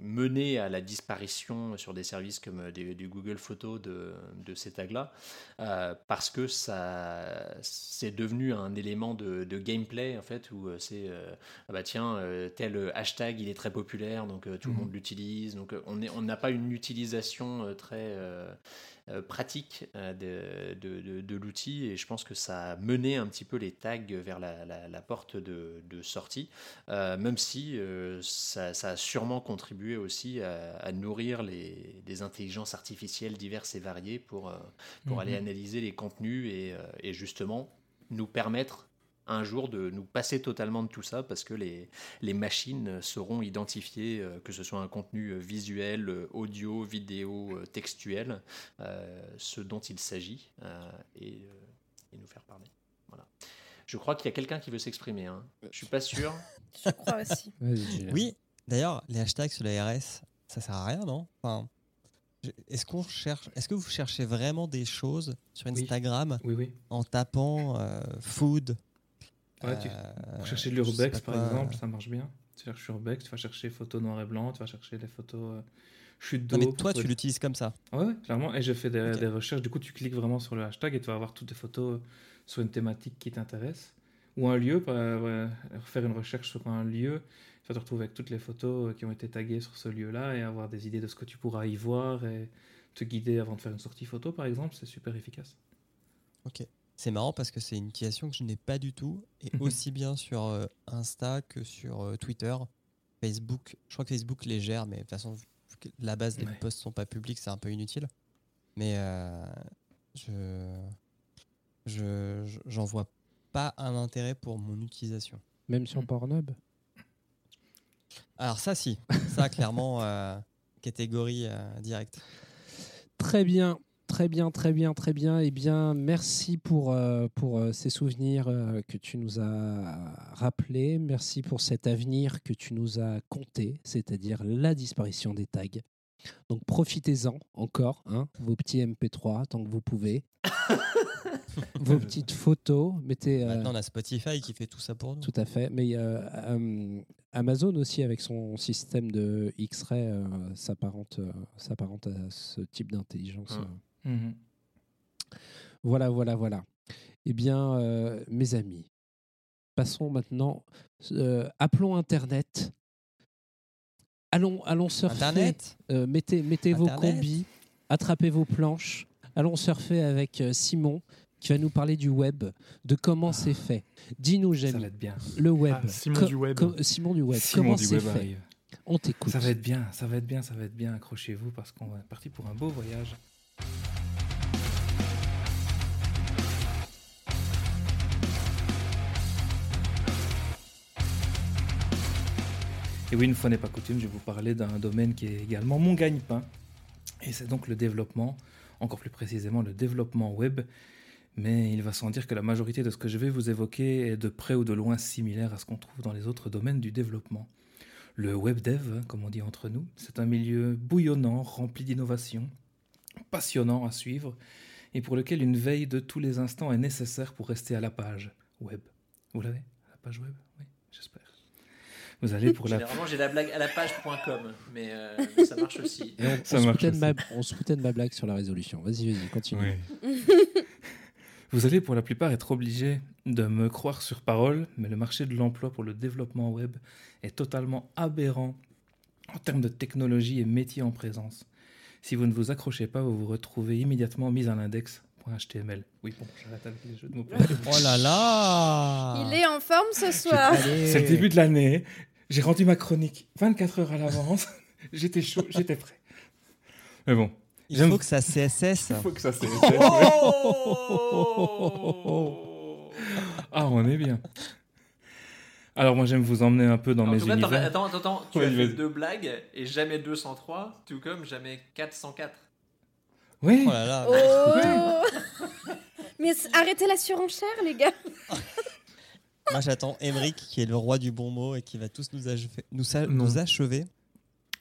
mené à la disparition sur des services comme des- du Google Photos de, de ces tags-là, euh, parce que ça c'est devenu un élément de, de gameplay en fait où euh, c'est euh, ah bah tiens tel hashtag il est très populaire donc tout le Mhm. monde l'utilise donc on est on n'a pas une utilisation très pratique euh, de, de, de- de l'outil et je pense que ça a mené un petit peu les tags vers la, la- la porte de, de sortie euh, même si euh, ça, ça a sûrement contribué aussi à, à nourrir les, des intelligences artificielles diverses et variées pour, euh, pour Mhm. aller analyser les contenus et, euh, et justement nous permettre un jour de nous passer totalement de tout ça parce que les, les machines sauront identifier euh, que ce soit un contenu euh, visuel, euh, audio, vidéo, textuel, euh, ce dont il s'agit euh, et, euh, et nous faire parler. Voilà. Je crois qu'il y a quelqu'un qui veut s'exprimer. Hein. Je suis pas sûr. Je crois aussi. Oui, d'ailleurs, les hashtags sur la RS, ça sert à rien, non? Enfin, Est-ce qu'on cherche, est-ce que vous cherchez vraiment des choses sur Oui. Instagram Oui, oui. en tapant euh, food Ouais, tu- euh, Pour chercher je l'urbex, par quoi, exemple, ça marche bien. Tu cherches urbex, tu vas chercher photos noir et blanc, tu vas chercher les photos euh, chute d'eau. Mais toi, tu l'utilises comme ça. Ouais, ouais, clairement. Et je fais des, Ok. des recherches. Du coup, tu cliques vraiment sur le hashtag et tu vas avoir toutes les photos sur une thématique qui t'intéresse. Ou un lieu, ouais, faire une recherche sur un lieu. Tu vas te retrouver avec toutes les photos qui ont été taguées sur ce lieu-là et avoir des idées de ce que tu pourras y voir et te guider avant de faire une sortie photo, par exemple. C'est super efficace. C'est marrant parce que c'est une utilisation que je n'ai pas du tout, et Mhm. aussi bien sur euh, Insta que sur euh, Twitter, Facebook. Je crois que Facebook les gère, mais de toute façon, la base des Ouais. posts sont pas publics, c'est un peu inutile. Mais euh, je je j'en vois pas un intérêt pour mon utilisation. Même sur Mm. Pornhub? Alors ça, si, ça clairement euh, catégorie euh, directe. Très bien, très bien, très bien, très bien. Eh bien, merci pour, euh, pour euh, ces souvenirs euh, que tu nous as rappelés. Merci pour cet avenir que tu nous as compté, c'est-à-dire la disparition des tags. Donc profitez-en encore, hein, vos petits MP3 tant que vous pouvez. vos petites photos, mettez... euh, Maintenant, on a Spotify qui fait tout ça pour nous. Tout à fait. Mais euh, euh, Amazon aussi, avec son système de X-Ray, euh, s'apparente euh, s'apparente à ce type d'intelligence. Hum. Mhm. Voilà, voilà, voilà. Eh bien, euh, mes amis, passons maintenant. euh, appelons Internet. Allons, allons surfer. Internet Euh, mettez mettez vos combis, attrapez vos planches. Allons surfer avec Simon qui va nous parler du web, de comment c'est fait. Dis-nous, Ça Jamie, va être bien. le web. Ah, Simon du web. Simon du web. Simon comment du c'est fait? arrive. On t'écoute. Ça va être bien, ça va être bien, ça va être bien. Accrochez-vous parce qu'on va partir pour un beau voyage. Et oui, une fois n'est pas coutume, je vais vous parler d'un domaine qui est également mon gagne-pain. Et c'est donc le développement, encore plus précisément le développement web. Mais il va sans dire que la majorité de ce que je vais vous évoquer est de près ou de loin similaire à ce qu'on trouve dans les autres domaines du développement. Le web dev, hein, comme on dit entre nous, c'est un milieu bouillonnant, rempli d'innovations, passionnant à suivre, et pour lequel une veille de tous les instants est nécessaire pour rester à la page web. Vous l'avez? La page web? Oui, j'espère. Vous allez pour la... Généralement, j'ai la blague à la page.com, mais euh, ça marche aussi. Et on, Ça on se marche foutait de ma, aussi. on se foutait de ma blague sur la résolution. Vas-y, vas-y, continue. Vous allez pour la plupart être obligé de me croire sur parole, mais le marché de l'emploi pour le développement web est totalement aberrant en termes de technologie et métiers en présence. Si vous ne vous accrochez pas, vous vous retrouvez immédiatement mis à l'index.html. Oui, bon, j'arrête avec les jeux de mots. Oh là là Il est en forme ce soir. C'est le début de l'année. J'ai rendu ma chronique 24 heures à l'avance. j'étais chaud, j'étais prêt. Mais bon, Il faut que ça CSS. il faut que ça se Oh Ah, on est bien. Alors moi j'aime vous emmener un peu dans En mes tout cas, univers. attends, attends, attends, tu Ouais, as fait deux blagues et jamais 203, tout comme jamais 404. Oui. Oh là là. Oh Mais arrêtez la surenchère, les gars. Moi, j'attends Emeric, qui est le roi du bon mot et qui va tous nous achever. Nous, Non. nous achever.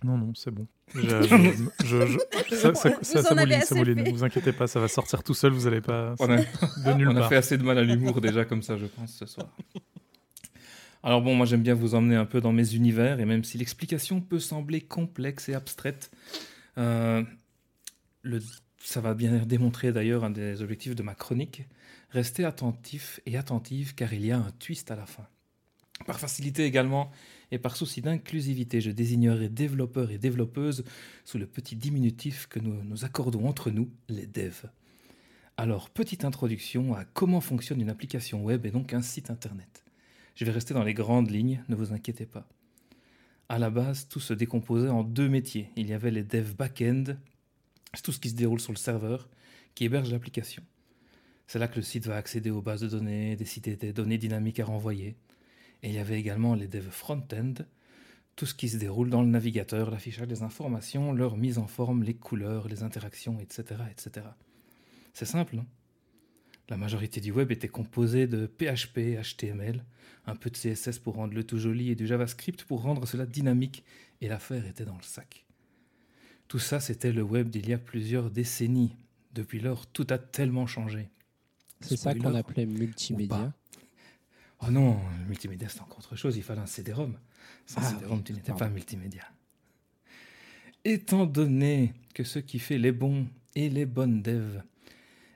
Non, non, c'est bon. Je- je- je- je- ça, ça, Vous ça, ça mouline, ça mouline. Ne vous inquiétez pas, ça va sortir tout seul, vous n'allez pas On a, de nulle on a part. fait assez de mal à l'humour déjà comme ça, je pense, ce soir. Alors bon, moi j'aime bien vous emmener un peu dans mes univers, et même si l'explication peut sembler complexe et abstraite, euh, le, ça va bien démontrer d'ailleurs un des objectifs de ma chronique, restez attentif et attentive car il y a un twist à la fin. Par facilité également, et par souci d'inclusivité, je désignerai développeurs et développeuses sous le petit diminutif que nous nous accordons entre nous, les devs. Alors, petite introduction à comment fonctionne une application web et donc un site internet. Je vais rester dans les grandes lignes, ne vous inquiétez pas. À la base, tout se décomposait en deux métiers. Il y avait les devs back-end, c'est tout ce qui se déroule sur le serveur, qui héberge l'application. C'est là que le site va accéder aux bases de données, décider des données dynamiques à renvoyer. Et il y avait également les devs front-end, tout ce qui se déroule dans le navigateur, l'affichage des informations, leur mise en forme, les couleurs, les interactions, etc. etc. C'est simple, non La majorité du web était composée de PHP, HTML, un peu de CSS pour rendre le tout joli et du JavaScript pour rendre cela dynamique, et l'affaire était dans le sac. Tout ça, c'était le web d'il y a plusieurs décennies. Depuis lors, tout a tellement changé. C'est ça qu'on appelait multimédia. Oh non, le multimédia c'est encore autre chose, il fallait un CD-ROM. Sans Ah CD-ROM, oui, tu n'étais pas multimédia. Étant donné que ce qui fait les bons et les bonnes devs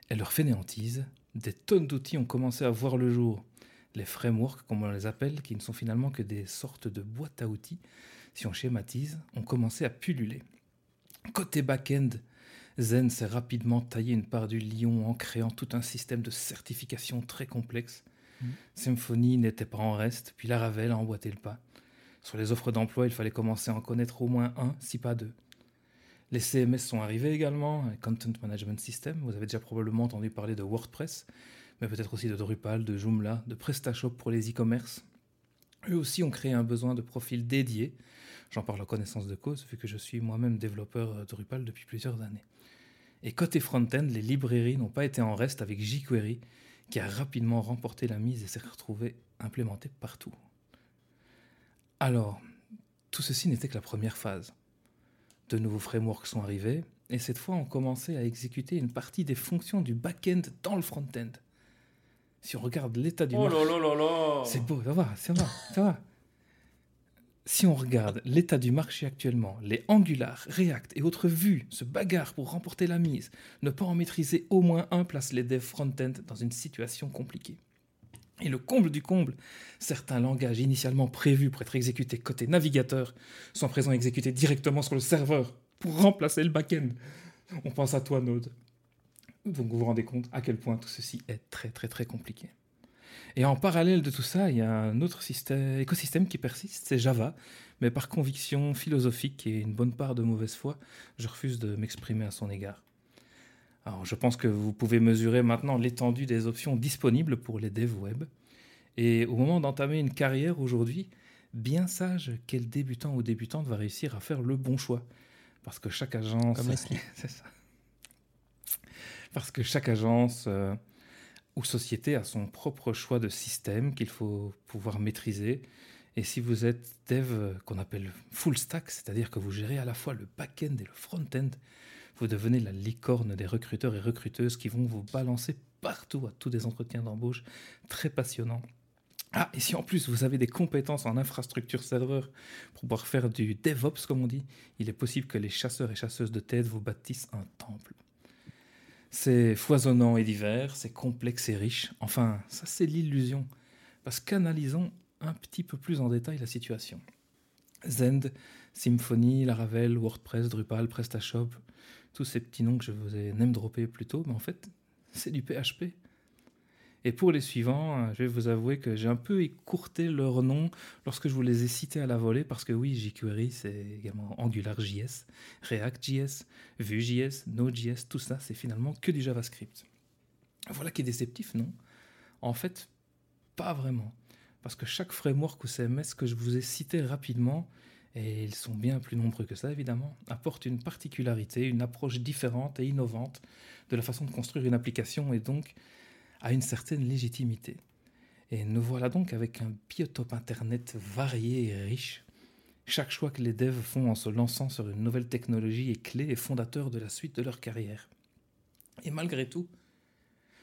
est leur fainéantise, des tonnes d'outils ont commencé à voir le jour. Les frameworks, comme on les appelle, qui ne sont finalement que des sortes de boîtes à outils, si on schématise, ont commencé à pulluler. Côté back-end, Zen s'est rapidement taillé une part du lion en créant tout un système de certification très complexe. Symfony n'était pas en reste, puis Laravel a emboîté le pas. Sur les offres d'emploi, il fallait commencer à en connaître au moins un, si pas deux. Les CMS sont arrivés également, les Content Management System. Vous avez déjà probablement entendu parler de WordPress, mais peut-être aussi de Drupal, de Joomla, de PrestaShop pour les e-commerce. Eux aussi ont créé un besoin de profil dédié. J'en parle en connaissance de cause, vu que je suis moi-même développeur euh, Drupal depuis plusieurs années. Et côté front-end, les librairies n'ont pas été en reste avec jQuery, qui a rapidement remporté la mise et s'est retrouvé implémenté partout. Alors, tout ceci n'était que la première phase. De nouveaux frameworks sont arrivés, et cette fois on commençait à exécuter une partie des fonctions du back-end dans le front-end. Si on regarde l'état du marché... là C'est beau, ça va, ça va, ça va. Si on regarde l'état du marché actuellement, les Angular, React et autres vues se bagarrent pour remporter la mise. Ne pas en maîtriser au moins un place les devs front-end dans une situation compliquée. Et le comble du comble, certains langages initialement prévus pour être exécutés côté navigateur sont présents exécutés directement sur le serveur pour remplacer le back-end. On pense à toi, Node. Donc vous vous rendez compte à quel point tout ceci est très très très compliqué. Et en parallèle de tout ça, il y a un autre système, écosystème qui persiste, c'est Java. Mais par conviction philosophique et une bonne part de mauvaise foi, je refuse de m'exprimer à son égard. Alors, je pense que vous pouvez mesurer maintenant l'étendue des options disponibles pour les devs web. Et au moment d'entamer une carrière aujourd'hui, bien sage quel débutant ou débutante va réussir à faire le bon choix. Parce que chaque agence. Comme ça. Parce que chaque agence euh, ou société a son propre choix de système qu'il faut pouvoir maîtriser. Et si vous êtes dev euh, qu'on appelle full stack, c'est-à-dire que vous gérez à la fois le back-end et le front-end, vous devenez la licorne des recruteurs et recruteuses qui vont vous balancer partout à tous des entretiens d'embauche très passionnants. Ah, et si en plus vous avez des compétences en infrastructure serveur pour pouvoir faire du DevOps, comme on dit, il est possible que les chasseurs et chasseuses de tête vous bâtissent un temple. C'est foisonnant et divers, c'est complexe et riche. Enfin, ça c'est l'illusion. Parce qu'analysons un petit peu plus en détail la situation. Zend, Symfony, Laravel, WordPress, Drupal, PrestaShop, tous ces petits noms que je vous ai name droppés plus tôt, mais en fait, c'est du PHP. Et pour les suivants, euh, je vais vous avouer que j'ai un peu écourté leurs noms lorsque je vous les ai cités à la volée, parce que oui, jQuery, c'est également AngularJS, ReactJS, Vue.js, Node.js, tout ça, c'est finalement que du JavaScript. Voilà qui est déceptif, non? En fait, pas vraiment. Parce que chaque framework ou CMS que je vous ai cité rapidement et ils sont bien plus nombreux que ça évidemment, apportent une particularité, une approche différente et innovante de la façon de construire une application et donc à une certaine légitimité. Et nous voilà donc avec un biotope Internet varié et riche. Chaque choix que les devs font en se lançant sur une nouvelle technologie est clé et fondateur de la suite de leur carrière. Et malgré tout,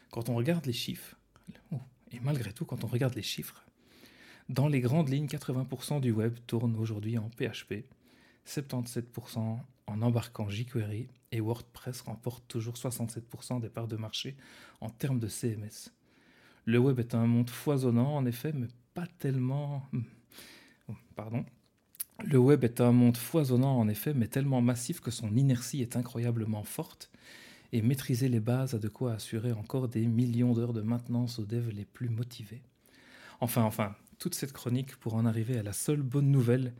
quand on regarde les chiffres, oh, et malgré tout, quand on regarde les chiffres, dans les grandes lignes, 80% du web tourne aujourd'hui en PHP, 77% en embarquant jQuery et WordPress remporte toujours 67% des parts de marché en termes de CMS. Le web est un monde foisonnant, en effet, mais pas tellement. Pardon. Le web est un monde foisonnant, en effet, mais tellement massif que son inertie est incroyablement forte. Et maîtriser les bases a de quoi assurer encore des millions d'heures de maintenance aux devs les plus motivés. Enfin, enfin, toute cette chronique pour en arriver à la seule bonne nouvelle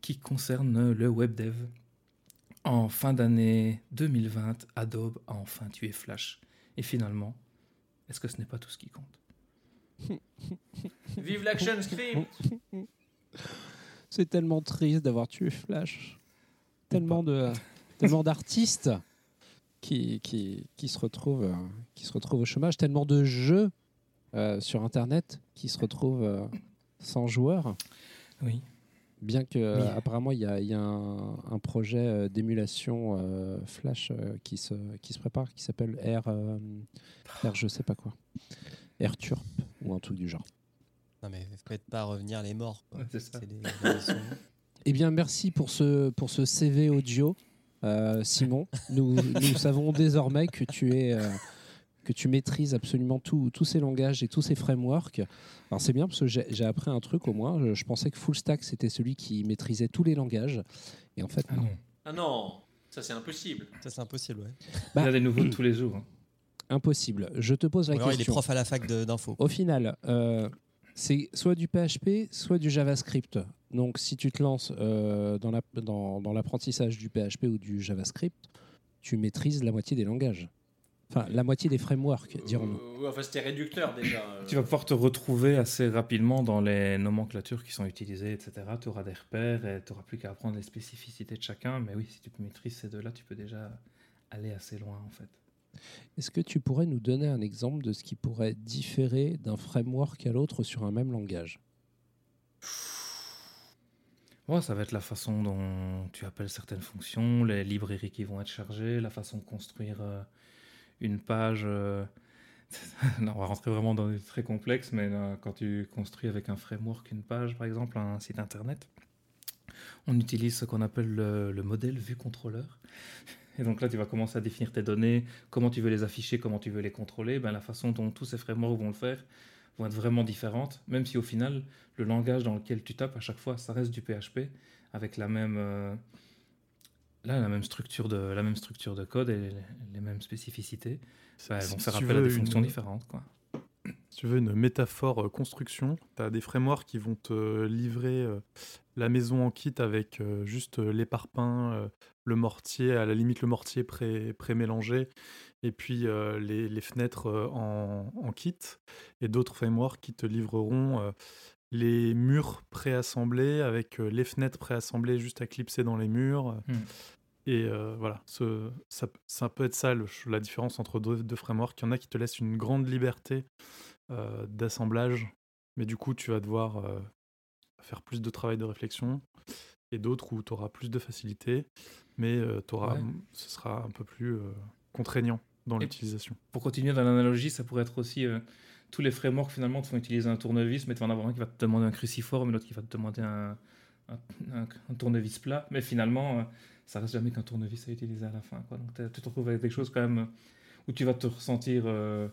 qui concerne le web dev. En fin d'année 2020, Adobe a enfin tué Flash. Et finalement, est-ce que ce n'est pas tout ce qui compte? Vive l'action script C'est tellement triste d'avoir tué Flash. Tellement de tellement d'artistes qui, qui, qui, se retrouvent, euh, qui se retrouvent au chômage, tellement de jeux euh, sur Internet qui se retrouvent euh, sans joueurs. Oui. Bien que euh, apparemment il y a, il y a un, un projet euh, d'émulation euh, Flash euh, qui, se, qui se prépare, qui s'appelle R, euh, R je sais pas quoi, AirTurp ou un truc du genre. Non, mais faites pas revenir les morts. quoi. Ouais, ça. Des- Eh bien, merci pour ce, pour ce CV audio, euh, Simon. Nous, nous savons désormais que tu es. Que tu maîtrises absolument tout- tous ces langages et tous ces frameworks. Alors c'est bien parce que j'ai appris un truc au moins. Je, je pensais que full stack c'était celui qui maîtrisait tous les langages. Et en fait, Ah non. non. Ah non, ça c'est impossible. Ça, c'est impossible, ouais. Bah, Il y a des nouveaux tous les jours. hein. Impossible. Je te pose la alors, il est question. prof à la fac d'info. Au final, euh, c'est soit du PHP, soit du JavaScript. Donc, si tu te lances euh, dans la- dans- dans l'apprentissage du PHP ou du JavaScript, tu maîtrises la moitié des langages. Enfin, la moitié des frameworks, dirons-nous. Euh, enfin, c'était réducteur déjà. Tu vas pouvoir te retrouver assez rapidement dans les nomenclatures qui sont utilisées, etc. Tu auras des repères et tu n'auras plus qu'à apprendre les spécificités de chacun. Mais oui, si tu maîtrises ces deux-là, tu peux déjà aller assez loin en fait. Est-ce que tu pourrais nous donner un exemple de ce qui pourrait différer d'un framework à l'autre sur un même langage? Ouais, ça va être la façon dont tu appelles certaines fonctions, les librairies qui vont être chargées, la façon de construire euh, une page. euh, on va rentrer vraiment dans des très complexes, mais là, quand tu construis avec un framework une page, par exemple, un site internet, on utilise ce qu'on appelle le, le modèle vue contrôleur. Et donc là, tu vas commencer à définir tes données, comment tu veux les afficher, comment tu veux les contrôler. Ben, la façon dont tous ces frameworks vont le faire vont être vraiment différentes, même si au final, le langage dans lequel tu tapes à chaque fois, ça reste du PHP avec la même, euh, là, la même structure de la même structure de code et les, les mêmes spécificités. Bah, elles vont Si faire appel à des fonctions une- différentes, quoi. Si tu veux une métaphore euh, construction, tu as des frameworks qui vont te livrer euh, la maison en kit avec euh, juste les parpaings, le mortier, à la limite le mortier pré- pré-mélangé, et puis les, les fenêtres en, en kit, et d'autres frameworks qui te livreront les murs préassemblés avec euh, les fenêtres préassemblées juste à clipser dans les murs. Hmm. Et euh, voilà, ce, ça, ça peut être ça le- la différence entre deux, deux frameworks. Il y en a qui te laissent une grande liberté euh, d'assemblage, mais du coup, tu vas devoir euh, faire plus de travail de réflexion, et d'autres où tu auras plus de facilité, mais euh, Ouais. ce sera un peu plus euh, contraignant dans l'utilisation. Pour continuer dans l'analogie, ça pourrait être aussi euh, tous les frameworks finalement te font utiliser un tournevis, mais tu vas en avoir un qui va te demander un cruciforme et l'autre qui va te demander un, un, un- un tournevis plat. Mais finalement, euh, ça reste jamais qu'un tournevis à utiliser à la fin. Quoi. Donc tu te retrouves avec des choses quand même euh, où tu vas te ressentir euh,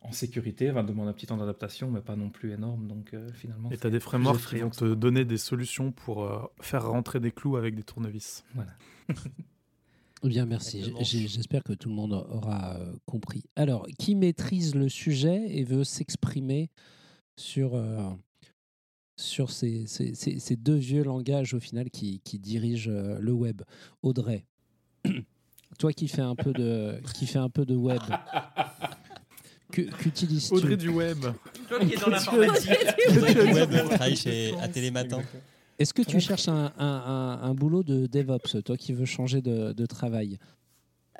en sécurité, va te demander un petit temps d'adaptation, mais pas non plus énorme. Donc euh, finalement, Et tu as des frameworks qui vont te donner des solutions pour faire rentrer des clous avec des tournevis. Voilà. Eh Bien, merci. J'espère que tout le monde aura euh, compris. Alors, qui maîtrise le sujet et veut s'exprimer sur, euh, sur ces, ces- ces- ces deux vieux langages au final qui, qui dirigent euh, le web? Audrey, toi qui fais un peu de, qui fais un peu de web, qu'utilises-tu? Audrey du web Toi qui es dans l'informatique. Audrey du web travaille chez à Télématin. Est-ce que tu cherches un, un- un- un boulot de DevOps, toi qui veux changer de, de travail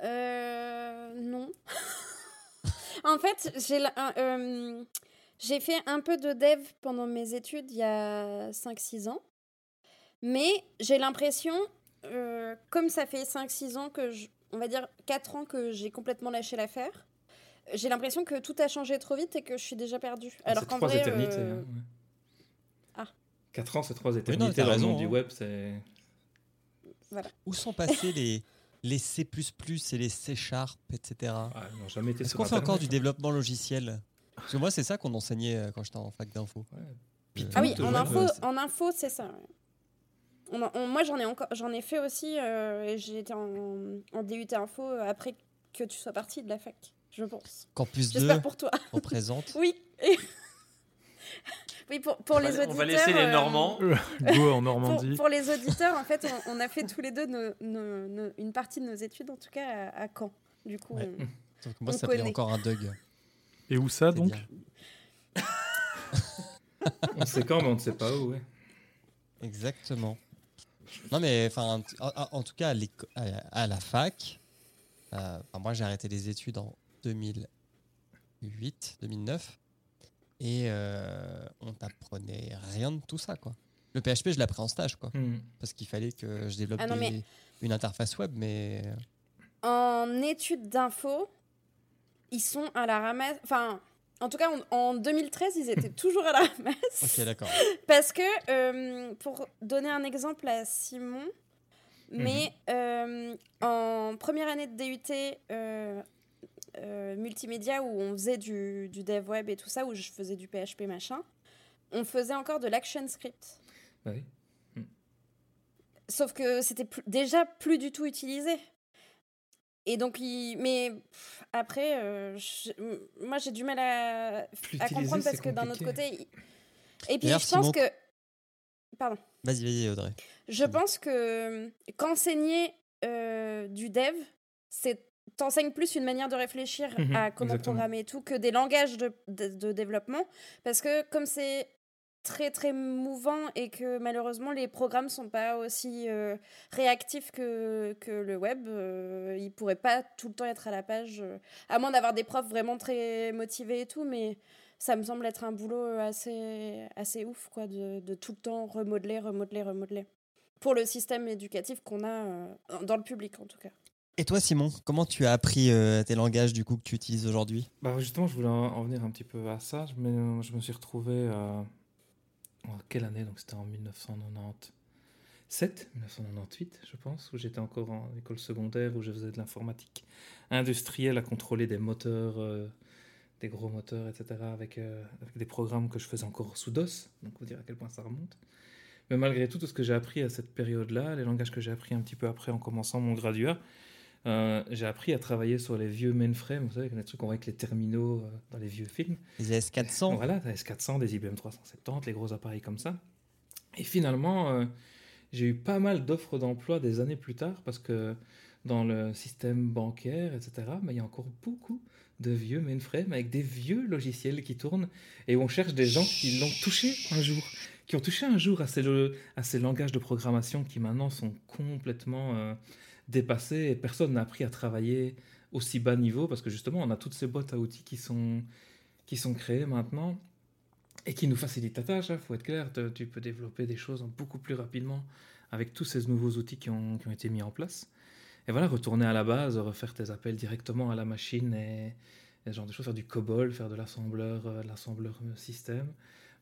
Euh, non. en fait, j'ai euh, j'ai fait un peu de dev pendant mes études il y a 5-6 ans. Mais j'ai l'impression, euh, comme ça fait 5-6 ans que, je- on va dire 4 ans que j'ai complètement lâché l'affaire, j'ai l'impression que tout a changé trop vite et que je suis déjà perdue. Alors c'est qu'en trois vrai, euh, hein, ouais. Ah. 4 ans, c'est trois non, éternités t'as dans le raison, monde du hein. web. C'est Où sont passés les, les C++ et les C Sharp, etc. ah, ils n'ont jamais été Est-ce sur qu'on fait encore du développement logiciel? Parce que moi, c'est ça qu'on enseignait euh, quand j'étais en fac d'info. hein. Ouais. Euh, Ah oui, en le info, monde, en info, c'est ça. On on- moi, j'en ai encore, j'en ai fait aussi, euh, et j'ai été en, en DUT info euh, après que tu sois parti de la fac, je pense. Campus 2 J'espère pour toi. représente. Oui. Oui, pour, pour les va, auditeurs. on va laisser les euh, Normands. Go en Normandie. pour les auditeurs, en fait, on, on a fait tous les deux nos- nos- nos- une partie de nos études, en tout cas à, à Caen. Du coup, Ouais. on- Sauf que moi, On ça s'appelait connaît. encore un Doug. Et où ça donc. On sait quand, mais on ne sait pas où. Ouais. Exactement. Non, mais enfin, en, tout cas, à, la fac, euh, moi j'ai arrêté les études en 2008, 2009, et euh, on t'apprenait rien de tout ça, quoi. Le PHP, je l'ai appris en stage, quoi, Hmm. parce qu'il fallait que je développe Ah non, des- mais- une interface web, mais en études d'info, ils sont à la ramasse. Enfin, en tout cas, en, en 2013, ils étaient toujours à la ramasse. ok, d'accord. Parce que, euh, pour donner un exemple à Simon, mais euh, en première année de DUT euh, euh, multimédia, où on faisait du, du dev web et tout ça, où je faisais du PHP machin, on faisait encore de l'action script. Bah oui. Sauf que c'était déjà plus du tout utilisé. Et donc, il... mais pff, après, euh, je- moi j'ai du mal à, à comprendre parce que d'un autre côté. il- Et puis je pense Simon- que. Pardon. Vas-y, vas-y, Audrey. Je pense que qu'enseigner euh, du dev, c'est t'enseignes plus une manière de réfléchir Mhm, à comment exactement. programmer et tout que des langages de, de- de développement. Parce que comme c'est très très mouvant et que malheureusement les programmes sont pas aussi euh, réactifs que, que le web, euh, ils pourraient pas tout le temps être à la page, euh, à moins d'avoir des profs vraiment très motivés et tout, mais ça me semble être un boulot assez, assez ouf, quoi, de, de tout le temps remodeler, remodeler, remodeler. Pour le système éducatif qu'on a euh, dans le public, en tout cas. Et toi, Simon, comment tu as appris euh, tes langages du coup que tu utilises aujourd'hui? Bah justement, je voulais en en venir un petit peu à ça. Je me, suis retrouvé euh, quelle année? Donc c'était en 1997, 1998, je pense, où j'étais encore en école secondaire, où je faisais de l'informatique industrielle à contrôler des moteurs, euh, des gros moteurs, etc., avec, euh, avec des programmes que je faisais encore sous DOS. Donc vous dire à quel point ça remonte. Mais malgré tout, tout ce que j'ai appris à cette période-là, les langages que j'ai appris un petit peu après en commençant mon graduat, euh, j'ai appris à travailler sur les vieux mainframes, vous savez, les trucs qu'on voit avec les terminaux euh, dans les vieux films. Les S400 Voilà, des S400, des IBM 370, les gros appareils comme ça. Et finalement, euh, j'ai eu pas mal d'offres d'emploi des années plus tard parce que dans le système bancaire, etc., mais il y a encore beaucoup de vieux mainframes avec des vieux logiciels qui tournent et où on cherche des gens qui l'ont touché un jour, qui ont touché un jour à ces, lo- à ces langages de programmation qui maintenant sont complètement dépassés et personne n'a appris à travailler aussi bas niveau parce que justement on a toutes ces boîtes à outils qui sont, qui sont créées maintenant et qui nous facilitent la tâche, il faut être clair, tu peux développer des choses beaucoup plus rapidement avec tous ces nouveaux outils qui ont, qui ont été mis en place. Et voilà, retourner à la base, refaire tes appels directement à la machine et, et ce genre de choses, faire du COBOL, faire de l'assembleur, euh, l'assembleur euh, système,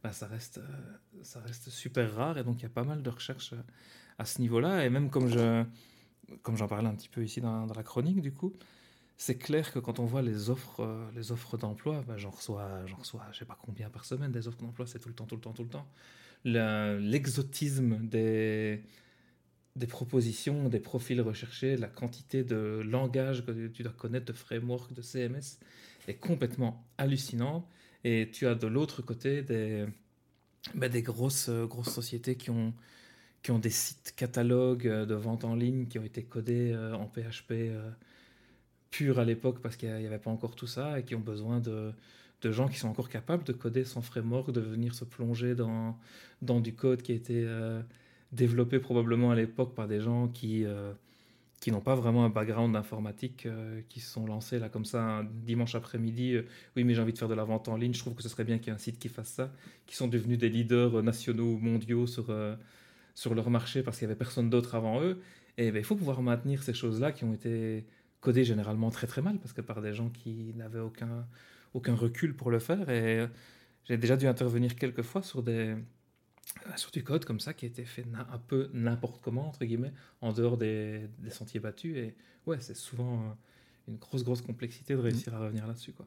bah, ça, reste, euh, ça reste super rare et donc il y a pas mal de recherches à ce niveau-là. Et même comme je comme j'en parlais un petit peu ici dans, la chronique, du coup, c'est clair que quand on voit les offres, euh, les offres d'emploi, bah, j'en reçois, j'en reçois, je sais pas combien par semaine des offres d'emploi, c'est tout le temps, tout le temps, tout le temps. L'exotisme des, des propositions, des profils recherchés, la quantité de langage que tu dois connaître, de framework, de CMS, est complètement hallucinante. Et tu as de l'autre côté des, bah, des grosses, euh, grosses sociétés qui ont, qui ont des sites catalogues euh, de vente en ligne qui ont été codés euh, en PHP euh, pur à l'époque parce qu'il n'y avait pas encore tout ça et qui ont besoin de, de gens qui sont encore capables de coder sans framework, de venir se plonger dans, dans du code qui a été, développé probablement à l'époque par des gens qui, qui n'ont pas vraiment un background d'informatique, euh, qui se sont lancés là comme ça dimanche après-midi. oui, mais j'ai envie de faire de la vente en ligne. Je trouve que ce serait bien qu'il y ait un site qui fasse ça, qui sont devenus des leaders nationaux ou mondiaux sur, sur leur marché parce qu'il n'y avait personne d'autre avant eux. Et ben, il faut pouvoir maintenir ces choses-là qui ont été codées généralement très très mal parce que par des gens qui n'avaient aucun, aucun recul pour le faire. Et euh, j'ai déjà dû intervenir quelques fois sur des euh, sur du code comme ça qui a été fait un peu n'importe comment entre guillemets en dehors des, des sentiers battus et ouais c'est souvent euh, une grosse grosse complexité de réussir à revenir là-dessus quoi.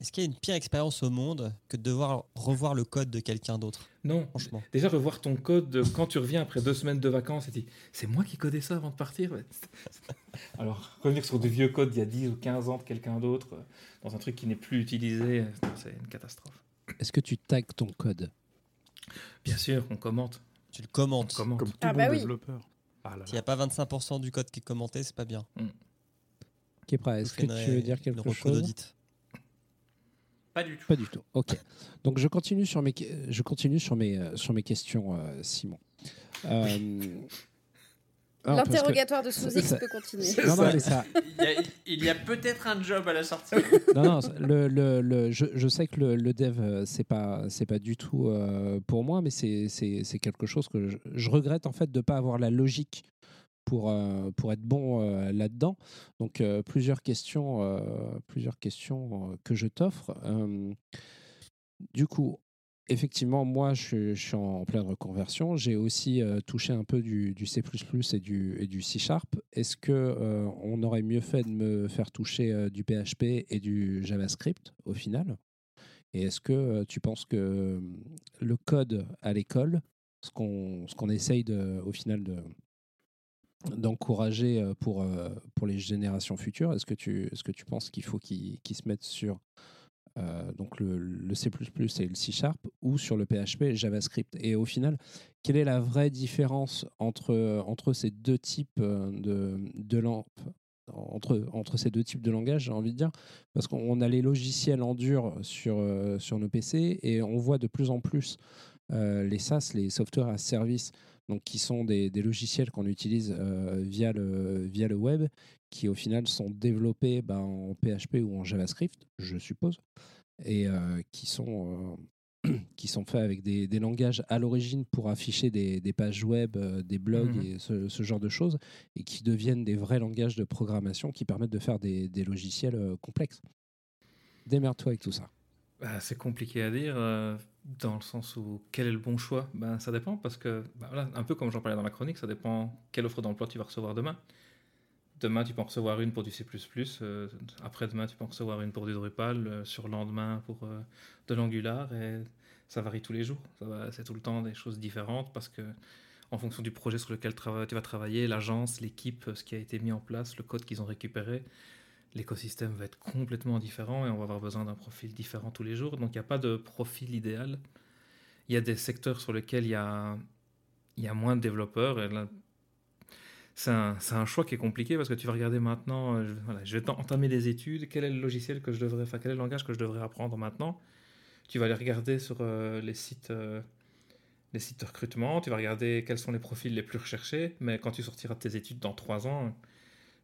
Est-ce qu'il y a une pire expérience au monde que de devoir revoir le code de quelqu'un d'autre? Non, Franchement. déjà revoir ton code quand tu reviens après deux semaines de vacances et tu dis c'est moi qui codais ça avant de partir. Alors revenir sur du vieux code d'il y a 10 ou 15 ans de quelqu'un d'autre euh, dans un truc qui n'est plus utilisé, euh, c'est une catastrophe. Est-ce que tu tags ton code? Bien sûr, on commente. Tu le On commentes. commente. Comme tout Ah bon bah oui. développeur. Ah S'il n'y a pas 25% du code qui est commenté, c'est pas bien. Kepra, est-ce Je que tu veux dire quelque chose? d'audit. Pas du tout. Pas du tout. Ok. Donc je continue sur mes, je continue sur mes, euh, sur mes questions, euh, Simon. Euh, alors, L'interrogatoire de sous-X ça- peut continuer. Non, non, mais ça, Il y a, il y a peut-être un job à la sortie. non, non, le, le, le- je, je sais que le, le dev, euh, c'est pas, c'est pas du tout euh, pour moi, mais c'est, c'est, c'est quelque chose que je, je regrette en fait de pas avoir la logique pour, euh, pour être bon euh, là-dedans. Donc euh, plusieurs questions, plusieurs questions que je t'offre. Du coup, effectivement, moi, je, suis- en pleine reconversion. J'ai aussi touché un peu du, C++ et du, et du C Sharp. Est-ce que on aurait mieux fait de me faire toucher du PHP et du JavaScript au final? Et est-ce que tu penses que le code à l'école, ce qu'on ce qu'on essaye de, au final de d'encourager euh, pour, euh, pour les générations futures? Est-ce que tu, est-ce que tu penses qu'il faut qu'ils qu'ils se mettent sur euh, donc le, C++ et le C Sharp ou sur le PHP et JavaScript? Et au final, quelle est la vraie différence entre, entre ces deux types de, de entre, entre ces deux types de langage, j'ai envie de dire, parce qu'on a les logiciels en dur sur, sur nos PC et on voit de plus en plus les SaaS, les software as service, donc qui sont des, des logiciels qu'on utilise euh, via, le, via le web, qui au final sont développés ben, en PHP ou en JavaScript, je suppose, et euh, qui sont euh, qui sont faits avec des, des langages à l'origine pour afficher des, des pages web, des blogs Mhm. et ce, ce genre de choses, et qui deviennent des vrais langages de programmation qui permettent de faire des, logiciels complexes. Démerde-toi avec tout ça. Bah, c'est compliqué à dire, euh, dans le sens où quel est le bon choix? Ben, Ça dépend, parce que, bah, voilà, un peu comme j'en parlais dans la chronique, ça dépend quelle offre d'emploi tu vas recevoir demain. Demain, tu peux en recevoir une pour du C++, euh, après-demain, tu peux en recevoir une pour du Drupal, euh, sur le lendemain pour euh, de l'Angular, et ça varie tous les jours. C'est tout le temps des choses différentes, parce que en fonction du projet sur lequel tu vas travailler, l'agence, l'équipe, ce qui a été mis en place, le code qu'ils ont récupéré, l'écosystème va être complètement différent et on va avoir besoin d'un profil différent tous les jours. Donc il n'y a pas de profil idéal. Il y a des secteurs sur lesquels il y a, y a moins de développeurs. Et là, c'est un, choix qui est compliqué parce que tu vas regarder maintenant, euh, je, voilà, je vais entamer des études, quel est le logiciel que je devrais, enfin quel est le langage que je devrais apprendre maintenant? Tu vas aller regarder sur euh, les sites. euh, les sites de recrutement, tu vas regarder quels sont les profils les plus recherchés, mais quand tu sortiras de tes études dans trois ans,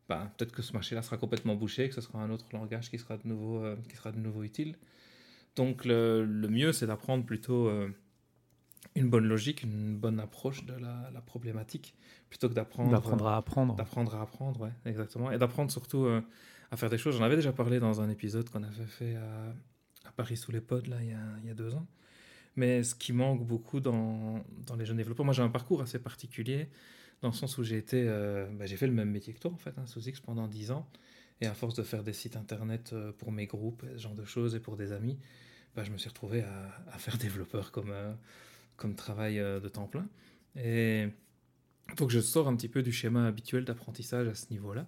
bah, peut-être que ce marché-là sera complètement bouché, que ce sera un autre langage qui sera de nouveau, euh, qui sera de nouveau utile. Donc le, le mieux, c'est d'apprendre plutôt euh, une bonne logique, une bonne approche de la, la problématique, plutôt que d'apprendre D'apprendre à apprendre. D'apprendre à apprendre, ouais, exactement. Et d'apprendre surtout euh, à faire des choses. J'en avais déjà parlé dans un épisode qu'on avait fait à, à Paris sous les pods, là, il y, a, il y a deux ans. Mais ce qui manque beaucoup dans, dans les jeunes développeurs, moi j'ai un parcours assez particulier, dans le sens où j'ai été, euh, bah, j'ai fait le même métier que toi, en fait, hein, sous X pendant dix ans. Et à force de faire des sites internet euh, pour mes groupes, ce genre de choses, et pour des amis, bah, je me suis retrouvé à, faire développeur comme, euh, comme travail de temps plein. Et donc je sors un petit peu du schéma habituel d'apprentissage à ce niveau-là.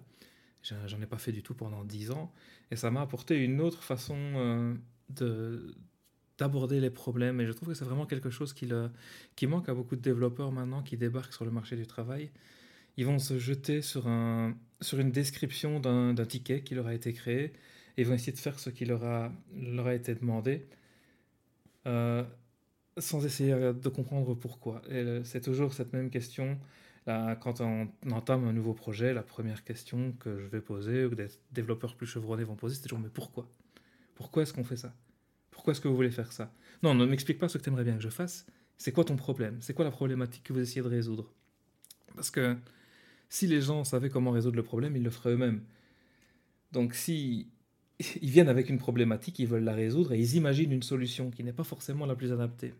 J'en ai pas fait du tout pendant 10 ans. Et ça m'a apporté une autre façon de d'aborder les problèmes. Et je trouve que c'est vraiment quelque chose qui, manque à beaucoup de développeurs maintenant qui débarquent sur le marché du travail. Ils vont se jeter sur, un, sur une description d'un ticket qui leur a été créé et ils vont essayer de faire ce qui leur a, été demandé. Euh, sans essayer de comprendre pourquoi. C'est toujours cette même question. Quand on entame un nouveau projet, la première question que je vais poser, ou que des développeurs plus chevronnés vont poser, c'est toujours mais pourquoi? Pourquoi est-ce qu'on fait ça? Pourquoi est-ce que vous voulez faire ça? Non, ne m'explique pas ce que tu aimerais bien que je fasse. C'est quoi ton problème? C'est quoi la problématique que vous essayez de résoudre? Parce que si les gens savaient comment résoudre le problème, ils le feraient eux-mêmes. Donc si ils viennent avec une problématique, ils veulent la résoudre et ils imaginent une solution qui n'est pas forcément la plus adaptée.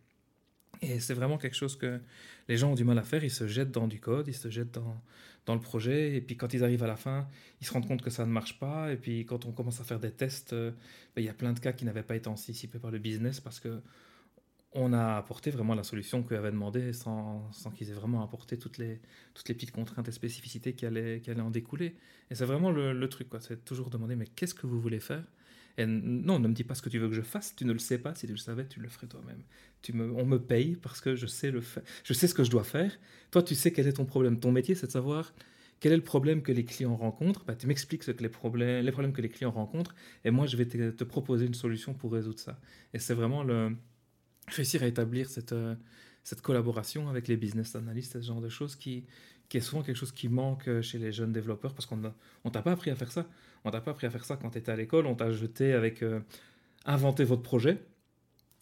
Et c'est vraiment quelque chose que les gens ont du mal à faire. Ils se jettent dans du code, ils se jettent dans, dans le projet. Et puis quand ils arrivent à la fin, ils se rendent compte que ça ne marche pas. Et puis quand on commence à faire des tests, euh, ben, il y a plein de cas qui n'avaient pas été anticipés par le business parce que on a apporté vraiment la solution qu'eux avaient demandé sans, sans qu'ils aient vraiment apporté toutes les, toutes les petites contraintes et spécificités qui allaient, qui allaient en découler. Et c'est vraiment le, le truc, quoi. C'est toujours demander, mais qu'est-ce que vous voulez faire? Et non, ne me dis pas ce que tu veux que je fasse, tu ne le sais pas. Si tu le savais, tu le ferais toi-même. On me paye parce que je sais, le je sais ce que je dois faire. Toi, tu sais quel est ton problème. Ton métier, c'est de savoir quel est le problème que les clients rencontrent. Bah, tu m'expliques ce que les, problèmes, les problèmes que les clients rencontrent et moi, je vais te, proposer une solution pour résoudre ça. Et c'est vraiment le, réussir à établir cette, euh, cette collaboration avec les business analysts, ce genre de choses qui, qui est souvent quelque chose qui manque euh, chez les jeunes développeurs parce qu'on on t'a pas appris à faire ça. On t'a pas appris à faire ça quand tu étais à l'école. On t'a jeté avec euh, inventer votre projet.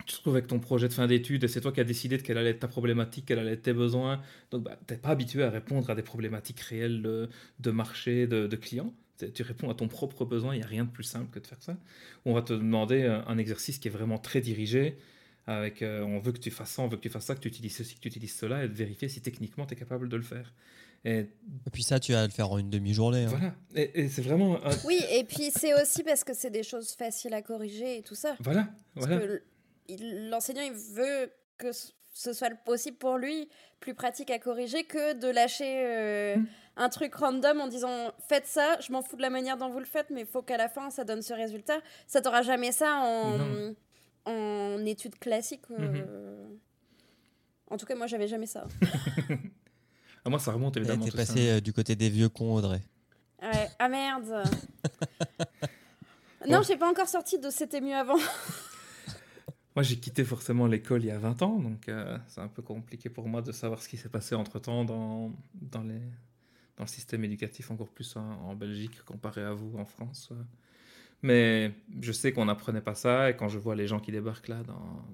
Tu te retrouves avec ton projet de fin d'études et c'est toi qui as décidé de quelle allait être ta problématique, quels allaient être tes besoins. Donc, bah, tu n'es pas habitué à répondre à des problématiques réelles de, marché, de, de clients. Tu réponds à ton propre besoin, il n'y a rien de plus simple que de faire ça. On va te demander euh, un exercice qui est vraiment très dirigé, avec euh, on veut que tu fasses ça, on veut que tu fasses ça, que tu utilises ceci, que tu utilises cela, et de vérifier si techniquement tu es capable de le faire. Et Et puis ça, tu vas le faire en une demi-journée. hein. voilà, et, et c'est vraiment... un- Oui, et puis c'est aussi parce que c'est des choses faciles à corriger et tout ça. Voilà, Parce que l'enseignant, il veut que ce- soit le possible pour lui, plus pratique à corriger que de lâcher euh, Mm. un truc random en disant faites ça, je m'en fous de la manière dont vous le faites, mais il faut qu'à la fin ça donne ce résultat. Ça t'aura jamais ça en, Non. en études classiques. euh. En tout cas, moi, j'avais jamais ça. Ah, moi, ça remonte évidemment. T'es passé euh, du côté des vieux cons, Audrey. Ouais. Ah merde Non, j'ai pas encore sorti de C'était mieux avant. Moi, j'ai quitté forcément l'école il y a 20 ans, donc euh, c'est un peu compliqué pour moi de savoir ce qui s'est passé entre-temps dans, dans, les, dans le système éducatif, encore plus en, en Belgique comparé à vous en France. Mais je sais qu'on n'apprenait pas ça, et quand je vois les gens qui débarquent là dans,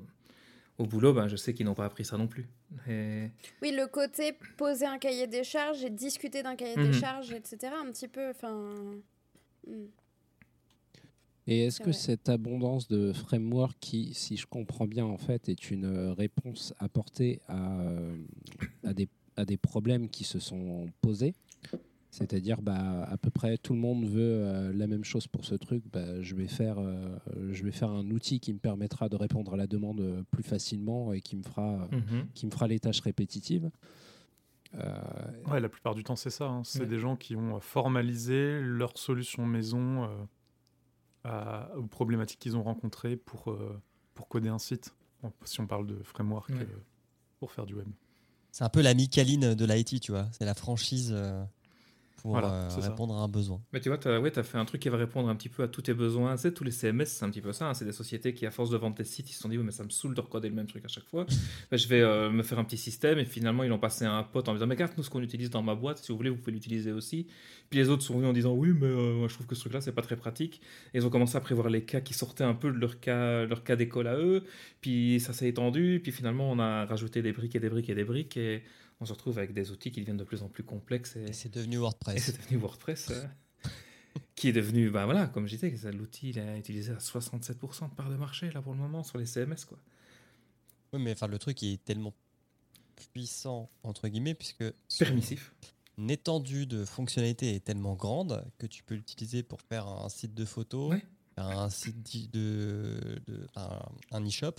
au boulot, ben, je sais qu'ils n'ont pas appris ça non plus. Et Oui, le côté poser un cahier des charges et discuter d'un cahier Mhm. des charges, etc. Un petit peu, enfin... hmm. Et est-ce que vrai. cette abondance de framework qui, si je comprends bien, en fait, est une réponse apportée à, euh, à, des, à des problèmes qui se sont posés c'est-à-dire, bah, à peu près tout le monde veut euh, la même chose pour ce truc. Bah, je, vais faire, euh, je vais faire un outil qui me permettra de répondre à la demande plus facilement et qui me fera, Mhm. qui me fera les tâches répétitives. Euh, Ouais, la plupart du temps, c'est ça. hein. C'est Ouais. des gens qui ont formalisé leur solution maison euh, à- aux problématiques qu'ils ont rencontrées pour, euh, pour coder un site. Bon, si on parle de framework Ouais. euh, pour faire du web. C'est un peu la Micaline de l'IT, tu vois. C'est la franchise euh, pour Voilà, euh, c'est ça. répondre à un besoin. Mais tu vois, tu as, ouais, as fait un truc qui va répondre un petit peu à tous tes besoins. Sais, tous les CMS, c'est un petit peu ça. hein. C'est des sociétés qui, à force de vendre des sites, ils se sont dit, oui, mais ça me saoule de recoder le même truc à chaque fois. Ben, je vais euh, me faire un petit système. Et finalement, ils l'ont passé à un pote en disant, mais regarde, nous, ce qu'on utilise dans ma boîte, si vous voulez, vous pouvez l'utiliser aussi. Puis les autres sont venus en disant, oui, mais euh, moi, je trouve que ce truc-là, c'est pas très pratique. Et ils ont commencé à prévoir les cas qui sortaient un peu de leur cas, leur cas d'école à eux. Puis ça s'est étendu. Puis finalement, on a rajouté des briques et des briques et des briques. Et on se retrouve avec des outils qui deviennent de plus en plus complexes. Et, Et c'est devenu et WordPress. c'est devenu WordPress, euh, qui est devenu, ben voilà, comme je disais, l'outil il est utilisé à 67% de part de marché là pour le moment sur les CMS quoi. Oui, mais enfin, le truc est tellement puissant, entre guillemets, puisque Permissif. étendue de fonctionnalités est tellement grande que tu peux l'utiliser pour faire un site de photos, Ouais. faire un site de, de- un, un e-shop.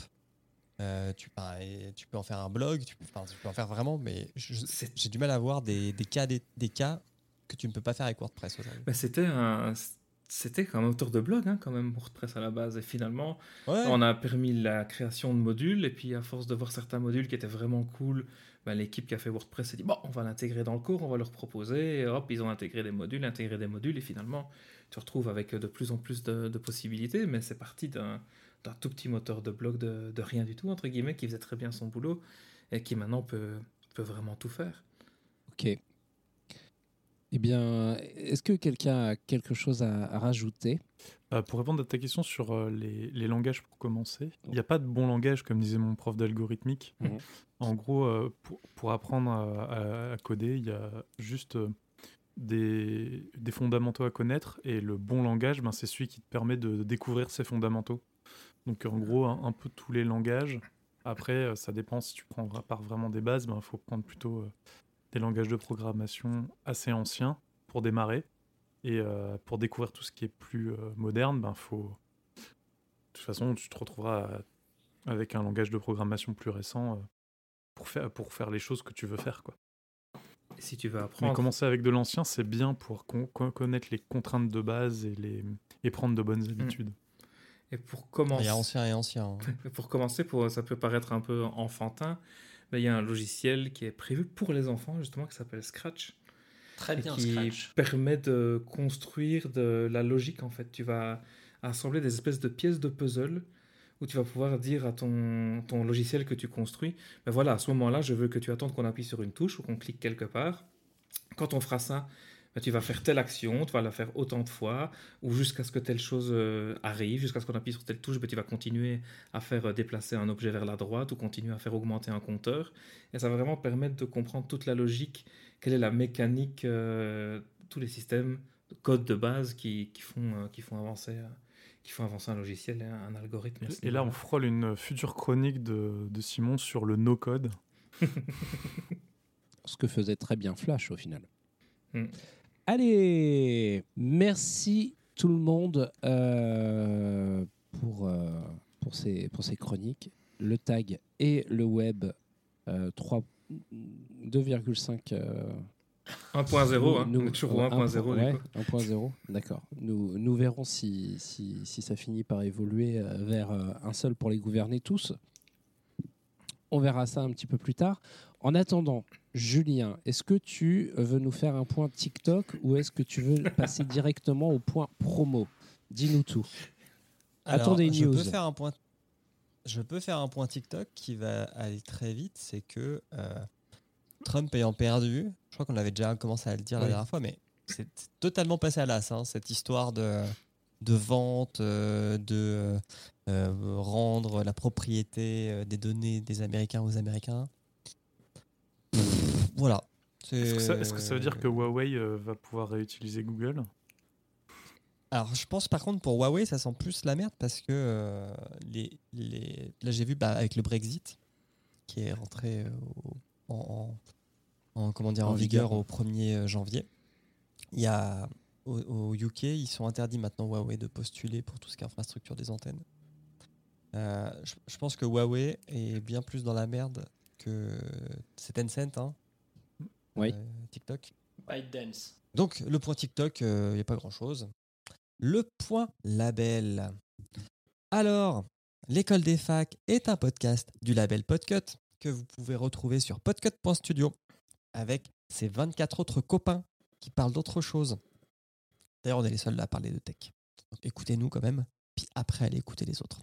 Euh, tu, peux en faire un blog, tu peux, enfin, tu peux en faire vraiment, mais j'ai du mal à voir des, des cas, des, des cas que tu ne peux pas faire avec WordPress aujourd'hui. Ben, c'était un, c'était un auteur de blog hein, quand même WordPress à la base. Et finalement Ouais. on a permis la création de modules. Et puis à force de voir certains modules qui étaient vraiment cool, ben, l'équipe qui a fait WordPress s'est dit bon on va l'intégrer dans le cours, on va leur proposer. Et hop ils ont intégré des modules, intégré des modules. Et finalement tu retrouves avec de plus en plus de, de possibilités. Mais c'est parti d'un d'un tout petit moteur de blog de, de rien du tout, entre guillemets, qui faisait très bien son boulot et qui maintenant peut, peut vraiment tout faire. Ok. Eh bien, est-ce que quelqu'un a quelque chose à, à rajouter? Euh, pour répondre à ta question sur euh, les, les langages pour commencer, il n'y a pas de bon langage, comme disait mon prof d'algorithmique. Mhm. En gros, euh, pour, pour apprendre à, à- à coder, il y a juste euh, des, des fondamentaux à connaître, et le bon langage, ben, c'est celui qui te permet de découvrir ces fondamentaux. Donc en gros, un, un peu tous les langages. Après, euh, ça dépend si tu prends par vraiment des bases, il ben, faut prendre plutôt euh, des langages de programmation assez anciens pour démarrer. Et euh, pour découvrir tout ce qui est plus euh, moderne, ben faut. De toute façon, tu te retrouveras avec un langage de programmation plus récent euh, pour faire, pour faire les choses que tu veux faire. Quoi. Et si tu veux Mais apprendre, commencer avec de l'ancien, c'est bien pour con- con- connaître les contraintes de base et, les, et prendre de bonnes habitudes. Et pour commencer, ancien et ancien. hein. pour commencer, pour, ça peut paraître un peu enfantin, mais il y a un logiciel qui est prévu pour les enfants, justement, qui s'appelle Scratch. Très bien, qui Scratch. permet de construire de la logique en fait. Tu vas assembler des espèces de pièces de puzzle où tu vas pouvoir dire à ton, ton logiciel que tu construis, ben voilà, à ce moment-là, je veux que tu attendes qu'on appuie sur une touche ou qu'on clique quelque part. Quand on fera ça, ben tu vas faire telle action, tu vas la faire autant de fois, ou jusqu'à ce que telle chose euh, arrive, jusqu'à ce qu'on appuie sur telle touche, ben tu vas continuer à faire euh, déplacer un objet vers la droite ou continuer à faire augmenter un compteur. Et ça va vraiment permettre de comprendre toute la logique quelle est la mécanique, euh, tous les systèmes, de code de base qui, qui font, euh, qui, font avancer, euh, qui font avancer un logiciel, et un, algorithme. Et là, on frôle une future chronique de, de Simon sur le no-code. Ce que faisait très bien Flash au final. Mm. Allez, merci tout le monde euh, pour, euh, pour, ces, pour ces chroniques. Le tag et le web euh, 3 2,5 euh, 1.0, hein, nous- on est toujours au un 1.0 point- du ouais, coup. 1.0, d'accord. Nous, nous verrons si, si, si ça finit par évoluer euh, vers euh, un seul pour les gouverner tous. On verra ça un petit peu plus tard. En attendant, Julien, est-ce que tu veux nous faire un point TikTok ou est-ce que tu veux passer directement au point promo? Dis-nous tout. Attends des je news. Peux faire un point, je peux faire un point TikTok qui va aller très vite. C'est que euh, Trump ayant perdu, je crois qu'on avait déjà commencé à le dire la dernière fois, mais c'est totalement passé à l'as, hein, cette histoire de, de vente, euh, de euh, rendre la propriété des données des Américains aux Américains. Voilà. Est-ce que, ça, est-ce que ça veut dire que Huawei euh, va pouvoir réutiliser Google? Alors, je pense par contre pour Huawei, ça sent plus la merde parce que euh, les, les... là j'ai vu bah, avec le Brexit qui est rentré euh, au- en, en- en- comment dire, en, En vigueur, vigueur. au 1er janvier. Il y a au, au UK, ils sont interdits maintenant Huawei de postuler pour tout ce qui est infrastructure des antennes. Euh, je, je pense que Huawei est bien plus dans la merde que c'est Tencent, hein, Oui. euh, TikTok. ByteDance. Donc, le point TikTok, il n'y a pas grand-chose. Le point label. Alors, l'école des facs est un podcast du label Podcut que vous pouvez retrouver sur podcut.studio avec ses 24 autres copains qui parlent d'autre chose. D'ailleurs, on est les seuls à parler de tech. Donc, écoutez-nous quand même, puis après, allez écouter les autres.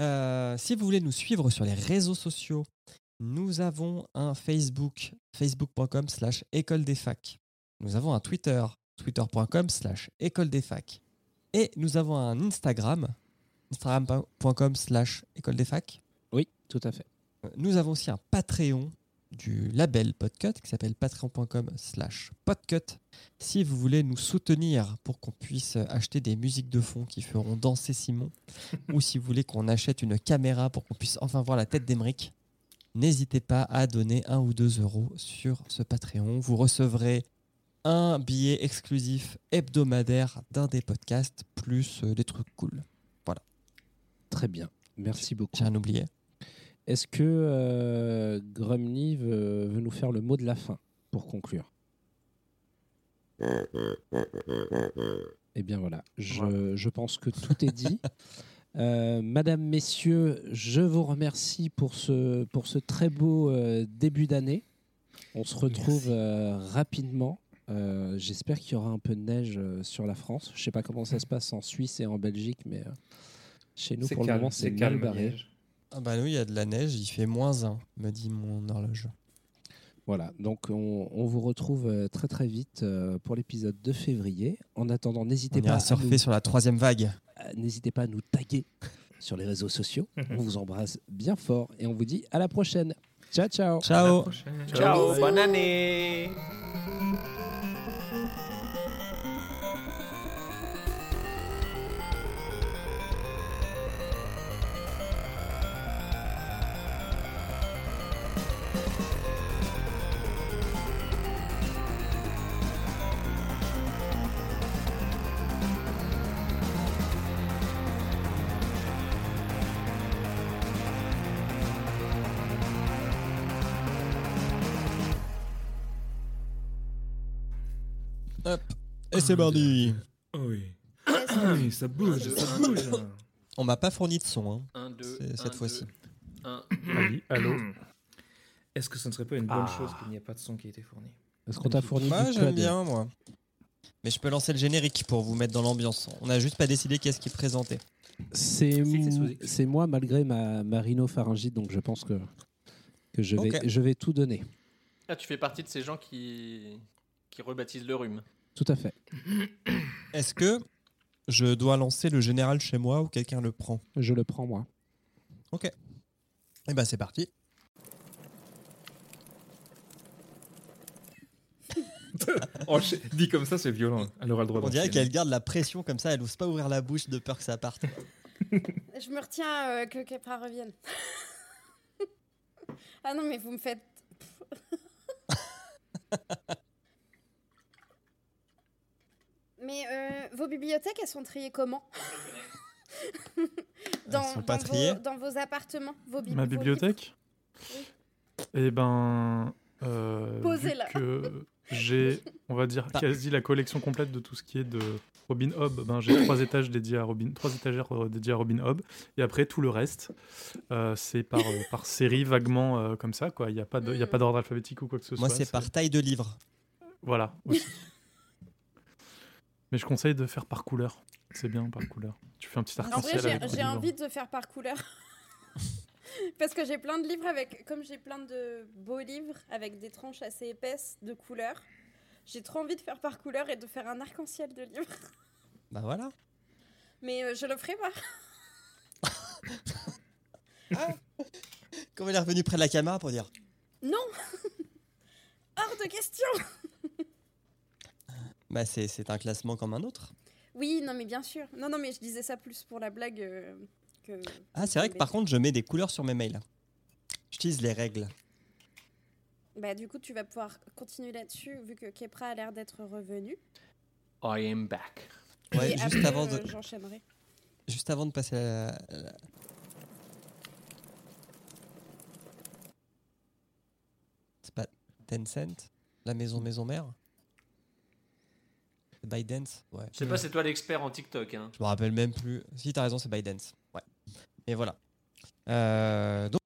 Euh, si vous voulez nous suivre sur les réseaux sociaux, nous avons un Facebook, facebook.com slash école des facs. Nous avons un Twitter, twitter.com slash école des facs. Et nous avons un Instagram, instagram.com slash école des facs. Oui, tout à fait. Nous avons aussi un Patreon du label Podcut qui s'appelle patreon.com slash podcut. Si vous voulez nous soutenir pour qu'on puisse acheter des musiques de fond qui feront danser Simon, ou si vous voulez qu'on achète une caméra pour qu'on puisse enfin voir la tête d'Emeric, n'hésitez pas à donner un ou deux euros sur ce Patreon. Vous recevrez un billet exclusif hebdomadaire d'un des podcasts, plus euh, des trucs cool. Très bien. Merci beaucoup. J'ai rien oublié. Est-ce que euh, Grumly veut, veut nous faire le mot de la fin pour conclure? Eh bien voilà, je, Voilà. je pense que tout est dit. Euh, Madame, Messieurs, je vous remercie pour ce, pour ce très beau euh, début d'année. On se retrouve euh, rapidement. Euh, J'espère qu'il y aura un peu de neige euh, sur la France. Je ne sais pas comment ça se passe en Suisse et en Belgique, mais euh, Chez nous, pour le moment, c'est c'est mal calme. barré. Ah bah oui, il y a de la neige, il fait moins 1, me dit mon horloge. Voilà, donc on, on vous retrouve très très vite pour l'épisode de février. En attendant, n'hésitez pas, à surfer nous- sur la troisième vague. Euh, n'hésitez pas à nous taguer sur les réseaux sociaux. Mhm. On vous embrasse bien fort et on vous dit à la prochaine. Ciao, ciao. À la Ciao. Ciao, bonne année Et c'est parti Oh oui. Ah oui, ça bouge, ça bouge. On m'a pas fourni de son, hein. Un, deux, C'est- cette fois-ci. un. Ali, allô Est-ce que ce ne serait pas une bonne Ah. chose qu'il n'y ait pas de son qui ait été fourni Est-ce qu'on t'a fourni Moi, j'aime bien, moi. Mais je peux lancer le générique pour vous mettre dans l'ambiance. On n'a juste pas décidé qu'est-ce qui est présenté. C'est moi malgré ma, ma rhinopharyngite, donc je pense que, que je, vais, Ok. je vais tout donner. Ah, tu fais partie de ces gens qui, qui rebaptisent le rhume. Tout à fait. Est-ce que je dois lancer le général chez moi ou quelqu'un le prend? Je le prends moi. Eh ben c'est parti. Oh, je- dit comme ça, c'est violent. Elle aura le droit On dirait qu'elle garde la pression comme ça, elle n'ose pas ouvrir la bouche de peur que ça parte. Je me retiens euh, que Kepra revienne. ah non, mais vous me faites. Mais euh, vos bibliothèques, elles sont triées comment? Dans, sont pas dans triées? vos, dans vos appartements, vos bib- Ma vos bibliothèque? Oui. Eh ben. Euh, vu Posez-la. que j'ai, on va dire, quasi la collection complète de tout ce qui est de Robin Hobb. Ben, j'ai trois étages dédiés à Robin, trois étagères euh, dédiées à Robin Hobb. Et après, tout le reste, euh, c'est par, euh, par série vaguement euh, comme ça. quoi. Il n'y a pas de- il y a Mm. pas d'ordre alphabétique ou quoi que ce Moi, soit. c'est par taille de livre. Voilà, aussi. Mais je conseille de faire par couleur. C'est bien par couleur. Tu fais un petit En vrai, arc-en-ciel j'ai envie de faire par couleur. Parce que j'ai plein de livres avec. Comme j'ai plein de beaux livres avec des tranches assez épaisses de couleurs, j'ai trop envie de faire par couleur et de faire un arc-en-ciel de livres. Bah voilà. Mais euh, je le ferai pas. Quand il est revenu près de la caméra pour dire Non Hors de question Bah c'est c'est un classement comme un autre. Oui, non, mais bien sûr. Non, non, mais je disais ça plus pour la blague euh, que. Ah, c'est vrai que par contre, je mets des couleurs sur mes mails. J'utilise les règles. Bah, du coup, tu vas pouvoir continuer là-dessus vu que Kepra a l'air d'être revenu. I am back. Ouais, Et juste après, avant de euh, J'enchaînerai. juste avant de passer à la- la- C'est pas Tencent La maison maison mère ByteDance Ouais. Je sais pas, c'est toi l'expert en TikTok. Hein. Je me rappelle même plus. Si, t'as raison, c'est ByteDance. Ouais. Et voilà. Euh, donc,